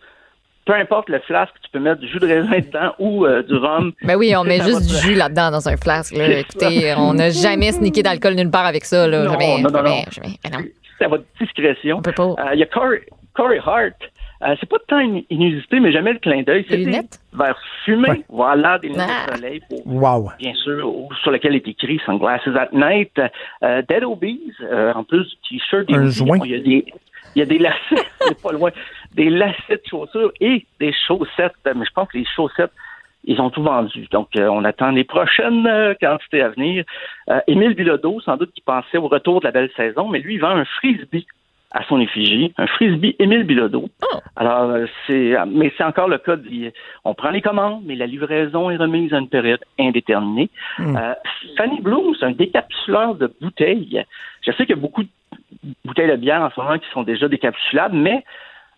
peu importe le flasque, tu peux mettre du jus de raisin dedans ou euh, du rhum. Ben oui, on met juste du jus là-dedans dans un flasque. là. Écoutez, on n'a jamais sniqué d'alcool nulle part avec ça. Là. Non, jamais, non, non, jamais, non. jamais. Ben non. c'est à votre discrétion. On. Euh, Il y a Corey, Corey Hart. Euh, c'est pas tant in- inusité, mais jamais le clin d'œil. C'est des lunettes? fumés. Ouais. Voilà, des lunettes Ah. de soleil pour Wow. bien sûr, sur lequel est écrit Sunglasses at Night. Euh, Dead Obies, euh, en plus du t-shirt. des Un joint. Il y a des, il y a des lacets, <laughs> c'est pas loin, des lacets de chaussures et des chaussettes. Mais je pense que les chaussettes, ils ont tout vendu. Donc, euh, on attend les prochaines euh, quantités à venir. Euh, Émile Bilodeau, sans doute qui pensait au retour de la belle saison, mais lui, il vend un frisbee à son effigie, un frisbee Émile Bilodeau. Alors, euh, c'est, euh, mais c'est encore le cas. On prend les commandes, mais la livraison est remise à une période indéterminée. Euh, Fanny Bloom, c'est un décapsuleur de bouteilles. Je sais qu'il y a beaucoup de bouteilles de bière en ce moment qui sont déjà décapsulables, mais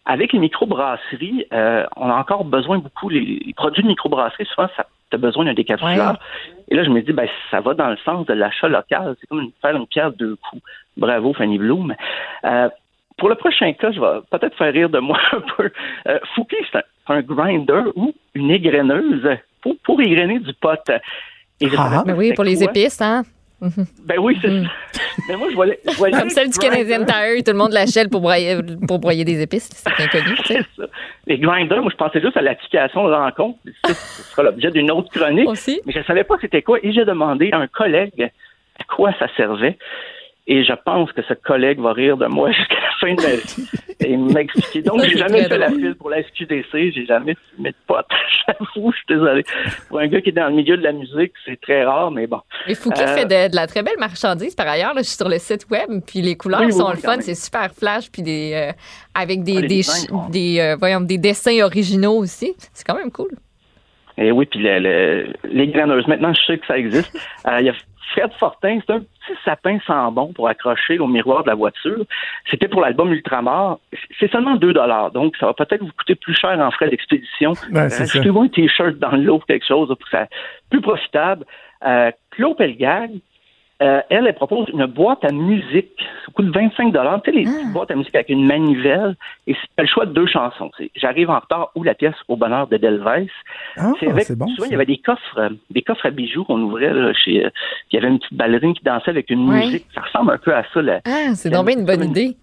avec les microbrasseries, euh, on a encore besoin beaucoup, les, les produits de microbrasserie, souvent, ça as besoin d'un décapsuleur. Et là, je me dis, ben, ça va dans le sens de l'achat local. C'est comme une- faire une pierre deux coups. Bravo, Fanny Bloom. Euh, pour le prochain cas, je vais peut-être faire rire de moi <laughs> un peu. Euh, Fouquet, c'est un, grinder ou une égreneuse pour, pour égrener du pot. Et pas Mais oui, pour les épices, hein? <laughs> Ben oui, c'est ça. Mais moi, je Comme celle du Canadian Tire, tout le monde l'achète pour broyer, pour broyer des épices. C'est bien connu, tu sais. <laughs> Les grinders, moi, je pensais juste à l'application de rencontre. Ça, Ce sera l'objet d'une autre chronique. Mais je ne savais pas c'était quoi. Et j'ai demandé à un collègue à quoi ça servait. Et je pense que ce collègue va rire de moi <laughs> jusqu'à la fin de ma vie et m'expliquer. Donc, j'ai jamais fait la file pour la SQDC. J'ai jamais fumé de potes. <laughs> J'avoue, je suis désolé. Pour un gars qui est dans le milieu de la musique, c'est très rare, mais bon. Et Fouquet Euh, fait de, de la très belle marchandise par ailleurs. Là, je suis sur le site web, puis les couleurs Oui, oui, sont oui, le fun, c'est super flash, puis des euh, avec des Ah, des, designs ch- des, euh, voyons, des dessins originaux aussi. C'est quand même cool. Et oui, puis le- le- les. Maintenant, je sais que ça existe. Euh, Il y a Fred Fortin, c'est un petit sapin sans bon pour accrocher au miroir de la voiture. C'était pour l'album Ultramar. C'est seulement 2 donc ça va peut-être vous coûter plus cher en frais d'expédition. C'est ça. Achetez-vous un T-shirt dans l'eau, quelque chose pour que ça plus profitable. Euh, Claude Pelgag, euh, elle, elle propose une boîte à musique. Ça coûte 25 Tu sais, les petites boîtes à musique avec une manivelle. Et c'est le choix de deux chansons. C'est J'arrive en retard ou la pièce au bonheur de Delves. Ah, c'est avec, bon, souvent, il y avait des coffres, euh, des coffres à bijoux qu'on ouvrait là, chez. euh, il y avait une petite ballerine qui dansait avec une Ouais. musique. Ça ressemble un peu à ça. la- Ah, c'est donc bien une bonne idée.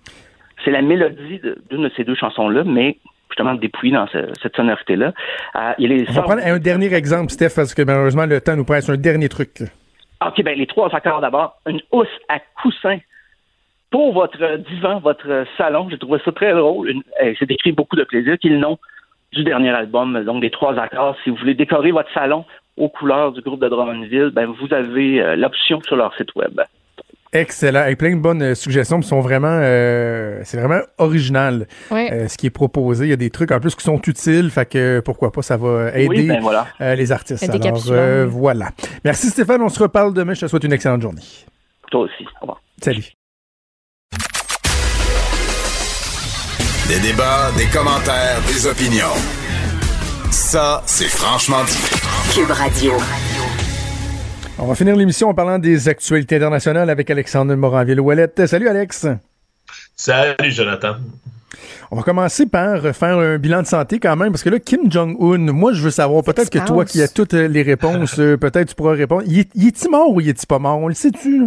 c'est la mélodie d'une de, ces deux chansons-là, mais justement dépouillée dans ce- cette sonorité-là. Euh, il On va prendre un dernier exemple, Steph, parce que malheureusement, le temps nous presse un dernier truc. OK, ben les trois accords d'abord. Une housse à coussin pour votre divan, votre salon. J'ai trouvé ça très drôle. Euh, C'est décrit beaucoup de plaisir, qui est le nom du dernier album, donc des trois accords. Si vous voulez décorer votre salon aux couleurs du groupe de Drummondville, ben vous avez euh, l'option sur leur site web. Excellent. Avec plein de bonnes euh, suggestions qui sont vraiment, euh, c'est vraiment original. Ouais. euh, ce qui est proposé. Il y a des trucs en plus qui sont utiles, fait que pourquoi pas, ça va aider Oui, ben voilà. euh, les artistes. Alors euh, oui. voilà. Merci Stéphane, on se reparle demain. Je te souhaite une excellente journée. Toi aussi. Au revoir. Salut. Des débats, des commentaires, des opinions. Ça, c'est franchement dit. Cube Radio. On va finir l'émission en parlant des actualités internationales avec Alexandre Moranville-Ouellette. Salut Alex. Salut Jonathan. On va commencer par faire un bilan de santé quand même, parce que là, Kim Jong-un, moi, je veux savoir, peut-être que toi qui as toutes les réponses, euh, peut-être tu pourras répondre. Il est- il est-il mort ou il est-il pas mort? On le sait-tu? là?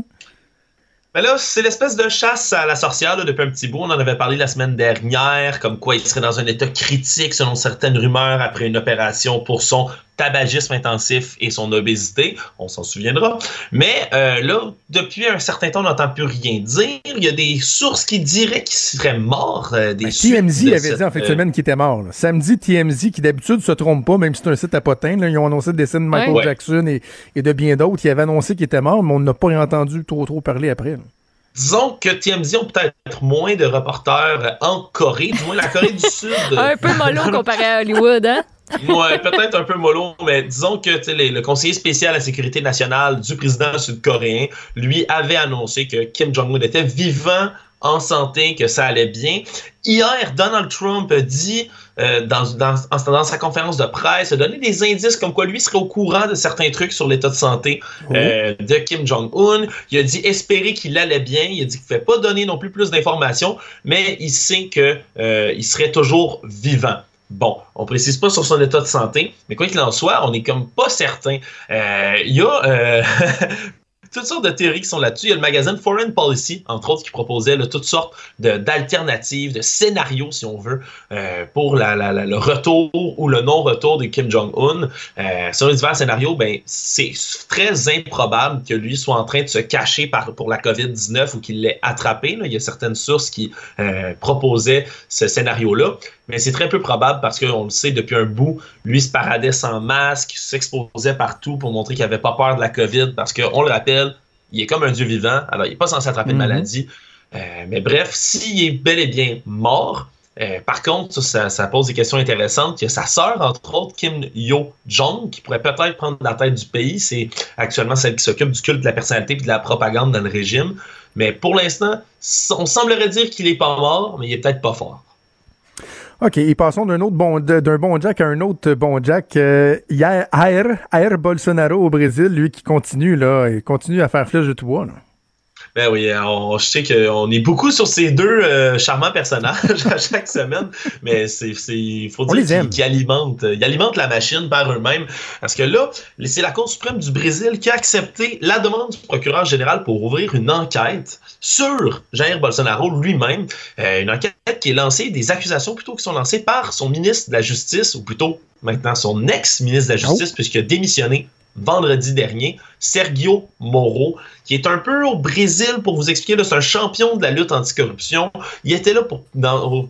Ben là, c'est l'espèce de chasse à la sorcière là, depuis un petit bout. On en avait parlé la semaine dernière, comme quoi il serait dans un état critique selon certaines rumeurs après une opération pour son tabagisme intensif et son obésité. On s'en souviendra. Mais euh, là, depuis un certain temps, on n'entend plus rien dire. Il y a des sources qui diraient qu'il serait mort. euh, des Ben, TMZ de avait cette, dit en fin de euh, semaine qu'il était mort. là. Samedi, TMZ, qui d'habitude se trompe pas, même si c'est un site à potin, là, ils ont annoncé le décès de Michael Ouais. Jackson et, et de bien d'autres. Ils avaient annoncé qu'il était mort, mais on n'a pas entendu trop trop parler après. là. Disons que TMZ ont peut-être moins de reporters en Corée, du moins la Corée du <laughs> Sud. Un peu mollo comparé à Hollywood, hein? Ouais, peut-être un peu mollo, mais disons que les- le conseiller spécial à la sécurité nationale du président sud-coréen, lui, avait annoncé que Kim Jong-un était vivant, en santé, que ça allait bien. Hier, Donald Trump a dit, euh, dans, dans, en- dans sa conférence de presse, a donné des indices comme quoi lui serait au courant de certains trucs sur l'état de santé euh, de Kim Jong-un. Il a dit espérer qu'il allait bien. Il a dit qu'il ne fait pas donner non plus plus d'informations, mais il sait que euh, serait toujours vivant. Bon, on précise pas sur son état de santé, mais quoi qu'il en soit, on est comme pas certain. Euh, Il y a, euh, <laughs> toutes sortes de théories qui sont là-dessus. Il y a le magazine Foreign Policy, entre autres, qui proposait toutes sortes d'alternatives, de, scénarios, si on veut, euh, pour le retour ou le non-retour de Kim Jong-un. Euh, sur les divers scénarios, ben, c'est très improbable que lui soit en train de se cacher pour la COVID-19 ou qu'il l'ait attrapé. Il y a certaines sources qui euh, proposaient ce scénario-là. Mais c'est très peu probable parce qu'on le sait depuis un bout, lui se paradait sans masque, s'exposait partout pour montrer qu'il n'avait pas peur de la COVID parce qu'on le rappelle, il est comme un dieu vivant, alors il n'est pas censé attraper de Mhm. maladie. Euh, mais bref, s'il est bel et bien mort, euh, par contre, ça, pose des questions intéressantes. Il y a sa sœur, entre autres, Kim Yo-jong, qui pourrait peut-être prendre la tête du pays. C'est actuellement celle qui s'occupe du culte de la personnalité et de la propagande dans le régime. Mais pour l'instant, on semblerait dire qu'il est pas mort, mais il est peut-être pas fort. OK, et passons d'un autre bon d'un bon Jack à un autre bon Jack. Euh, hier, Air, Air Bolsonaro au Brésil, lui qui continue là, il continue à faire flèche de tout bois. Là. Ben oui, on, je sais qu'on est beaucoup sur ces deux euh, charmants personnages <laughs> à chaque semaine, mais c'est, il faut dire qu'ils, qu'ils alimentent, ils alimentent la machine par eux-mêmes. Parce que là, c'est la Cour suprême du Brésil qui a accepté la demande du procureur général pour ouvrir une enquête sur Jair Bolsonaro lui-même. Euh, une enquête qui est lancée, des accusations plutôt qui sont lancées par son ministre de la Justice, ou plutôt maintenant son ex-ministre de la Justice, puisqu'il a démissionné vendredi dernier, Sergio Moro, qui est un peu au Brésil, pour vous expliquer, c'est un champion de la lutte anticorruption. Il était là pour,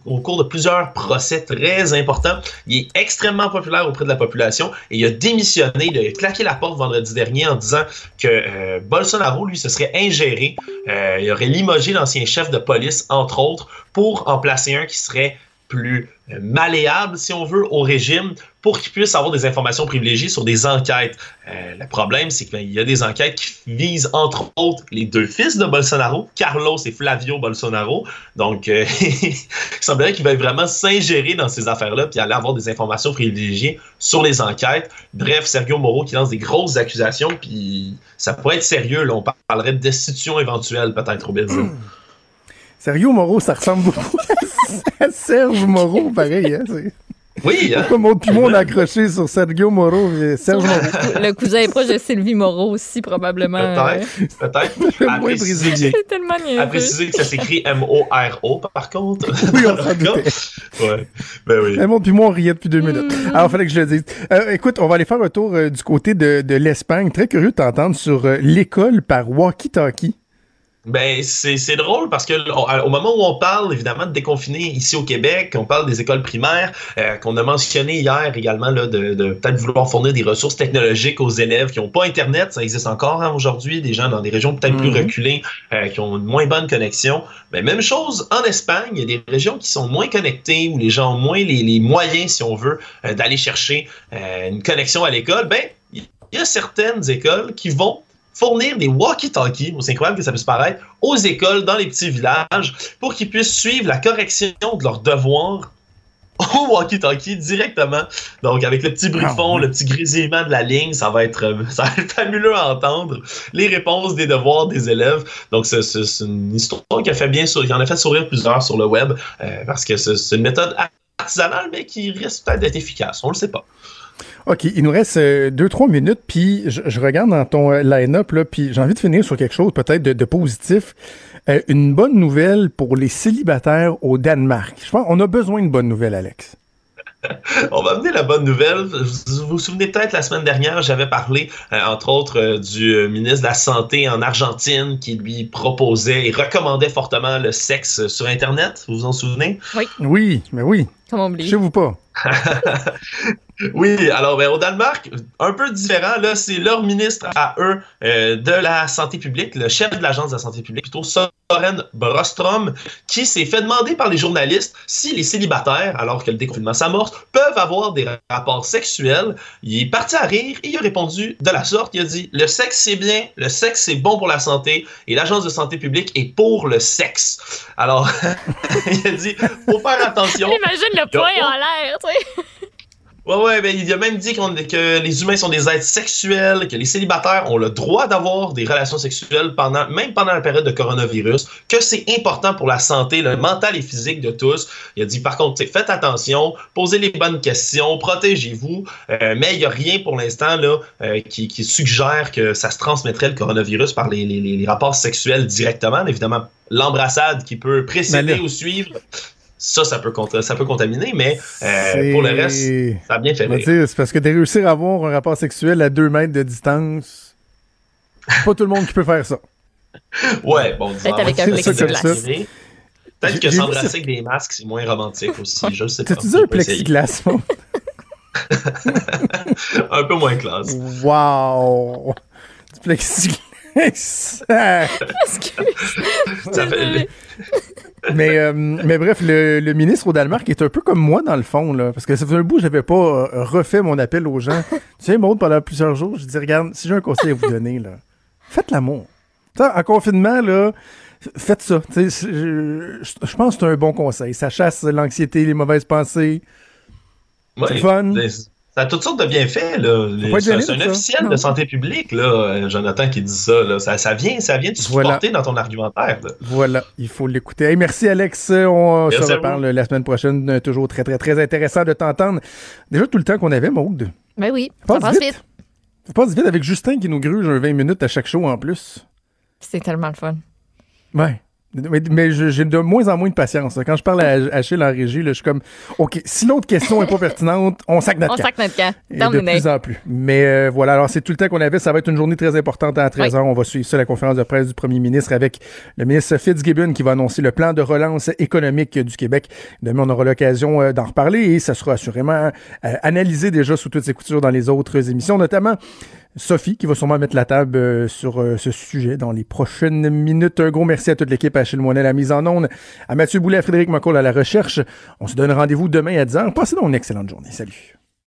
au cours de plusieurs procès très importants. Il est extrêmement populaire auprès de la population et il a démissionné, il a claqué la porte vendredi dernier en disant que euh, Bolsonaro, lui, se serait ingéré. Euh, il aurait limogé l'ancien chef de police, entre autres, pour en placer un qui serait plus euh, malléable, si on veut, au régime pour qu'il puisse avoir des informations privilégiées sur des enquêtes. Euh, le problème, c'est qu'il y a des enquêtes qui visent, entre autres, les deux fils de Bolsonaro, Carlos et Flavio Bolsonaro. Donc, euh, <laughs> il semblerait qu'il veuille vraiment s'ingérer dans ces affaires-là puis aller avoir des informations privilégiées sur les enquêtes. Bref, Sergio Moro qui lance des grosses accusations, puis ça pourrait être sérieux. On parlerait de destitution éventuelle, peut-être, au Brésil. Sergio Moreau, ça ressemble beaucoup <laughs> à Serge Moreau, pareil. Hein, Oui, hein? Pourquoi Maud puis moi, on a accroché sur Sergio Moreau et Serge Moreau? Le cousin est proche de Sylvie Moreau aussi, probablement. Peut-être, peut-être. <laughs> À moins préciser- brésilien. C'est tellement niaiseux. À préciser que ça s'écrit M-O-R-O, par contre. <laughs> Oui, on s'en doutait. Ouais, ben oui. Maud puis moi, on riait depuis deux minutes. Alors, fallait que je le dise. Euh, écoute, on va aller faire un tour euh, du côté de, de l'Espagne. Très curieux de t'entendre sur euh, l'école par walkie-talkie. Ben, c'est drôle parce que l- au, moment où on parle évidemment de déconfiner ici au Québec, on parle des écoles primaires, euh, qu'on a mentionné hier également là, de, de peut-être vouloir fournir des ressources technologiques aux élèves qui n'ont pas Internet, ça existe encore hein, aujourd'hui, des gens dans des régions peut-être plus Mhm. reculées, euh, qui ont une moins bonne connexion. Mais même chose en Espagne, il y a des régions qui sont moins connectées, où les gens ont moins les, les moyens, si on veut, euh, d'aller chercher euh, une connexion à l'école. Ben, il y a certaines écoles qui vont fournir des walkie-talkies, c'est incroyable que ça puisse paraître, aux écoles dans les petits villages pour qu'ils puissent suivre la correction de leurs devoirs <laughs> au walkie-talkie directement. Donc, avec le petit bruit de Ah, fond, le petit grésillement de la ligne, ça va être, euh, <laughs> ça va être fabuleux à entendre. Les réponses des devoirs des élèves. Donc, c'est- une histoire qui a fait bien sourire, qui en a fait sourire plusieurs sur le web euh, parce que c'est c'est une méthode artisanale, mais qui risque peut-être d'être efficace. On le sait pas. OK, il nous reste euh, deux, trois minutes, puis je, je regarde dans ton euh, line-up, là, puis j'ai envie de finir sur quelque chose peut-être de, de positif. Euh, une bonne nouvelle pour les célibataires au Danemark. Je pense qu'on a besoin de bonnes nouvelles, Alex. <laughs> On va amener la bonne nouvelle. Vous vous souvenez peut-être la semaine dernière, j'avais parlé, euh, entre autres, euh, du euh, ministre de la Santé en Argentine qui lui proposait et recommandait fortement le sexe sur Internet. Vous vous en souvenez? Oui. Oui, mais oui. Comment oublier? Chez vous pas. <laughs> Oui, alors ben, au Danemark, un peu différent, là, c'est leur ministre à eux euh, de la santé publique, le chef de l'agence de la santé publique, plutôt Soren Brostrom, qui s'est fait demander par les journalistes si les célibataires, alors que le déconfinement s'amorce, peuvent avoir des rapports sexuels. Il est parti à rire et il a répondu de la sorte, il a dit le sexe c'est bien, le sexe c'est bon pour la santé et l'agence de santé publique est pour le sexe. Alors, <laughs> il a dit faut faire attention. <laughs> Imagine le point en l'air, tu sais. Ouais, ouais, ben, il a même dit que les humains sont des êtres sexuels, que les célibataires ont le droit d'avoir des relations sexuelles pendant, même pendant la période de coronavirus, que c'est important pour la santé, le mental et physique de tous. Il a dit, par contre, tu sais, faites attention, posez les bonnes questions, protégez-vous, euh, mais il n'y a rien pour l'instant là euh, qui, qui suggère que ça se transmettrait le coronavirus par les, les- rapports sexuels directement. Évidemment, l'embrassade qui peut précéder ou suivre. Ça, ça peut, ça peut contaminer, mais euh, pour le reste, ça a bien fait C'est parce que de réussir à avoir un rapport sexuel à deux mètres de distance, c'est pas tout le monde qui peut faire ça. <laughs> Ouais, bon, disons. Peut-être avec un plexiglas. Peut-être que s'embrasser avec des masques, c'est moins romantique aussi. Je sais pas. T'as-tu dit un plexiglas, moi? <laughs> Un peu moins classe. Wow! Du plexiglas! Ça fait- mais, euh, mais bref, le, le ministre au Danemark est un peu comme moi dans le fond, là, parce que ça faisait un bout, j'avais pas euh, refait mon appel aux gens. tu sais, Maud, pendant plusieurs jours, je dis, regarde, si j'ai un conseil à vous donner, là, faites l'amour. Tu sais, En confinement, là, faites ça. Je, je- je pense que c'est un bon conseil. Ça chasse l'anxiété, les mauvaises pensées. Ouais, C'est fun. Ça a toutes sortes de bienfaits. C'est un officiel Non. de santé publique, là, euh, Jonathan, qui dit ça. Là. Ça, ça vient, ça vient de Voilà. supporter dans ton argumentaire. là. Voilà, il faut l'écouter. Hey, merci Alex, on Merci se reparle la semaine prochaine. Euh, Toujours très, très, très intéressant de t'entendre. Déjà tout le temps qu'on avait, Maude. Ben oui, Ça ça passe passe vite. vite. Ça passe vite avec Justin qui nous gruge un 20 minutes à chaque show en plus. C'est tellement le fun. Ouais. Mais, mais j'ai de moins en moins de patience. Quand je parle à Achille en régie, là, je suis comme, OK, si l'autre question est pas pertinente, on sac notre On camp. sac notre camp. Et de plus en plus. Mais euh, voilà, alors c'est tout le temps qu'on avait. Ça va être une journée très importante à 13h. On va suivre ça, la conférence de presse du premier ministre avec le ministre Fitzgibbon qui va annoncer le plan de relance économique du Québec. Demain, on aura l'occasion euh, d'en reparler et ça sera assurément euh, analysé déjà sous toutes ses coutures dans les autres émissions, notamment Sophie qui va sûrement mettre la table euh, sur euh, ce sujet dans les prochaines minutes. Un gros merci à toute l'équipe, à Achille Moinet à la mise en onde, à Mathieu Boulet, à Frédéric Mocoll à la recherche. On se donne rendez-vous demain à 10h. Passez donc une excellente journée. Salut.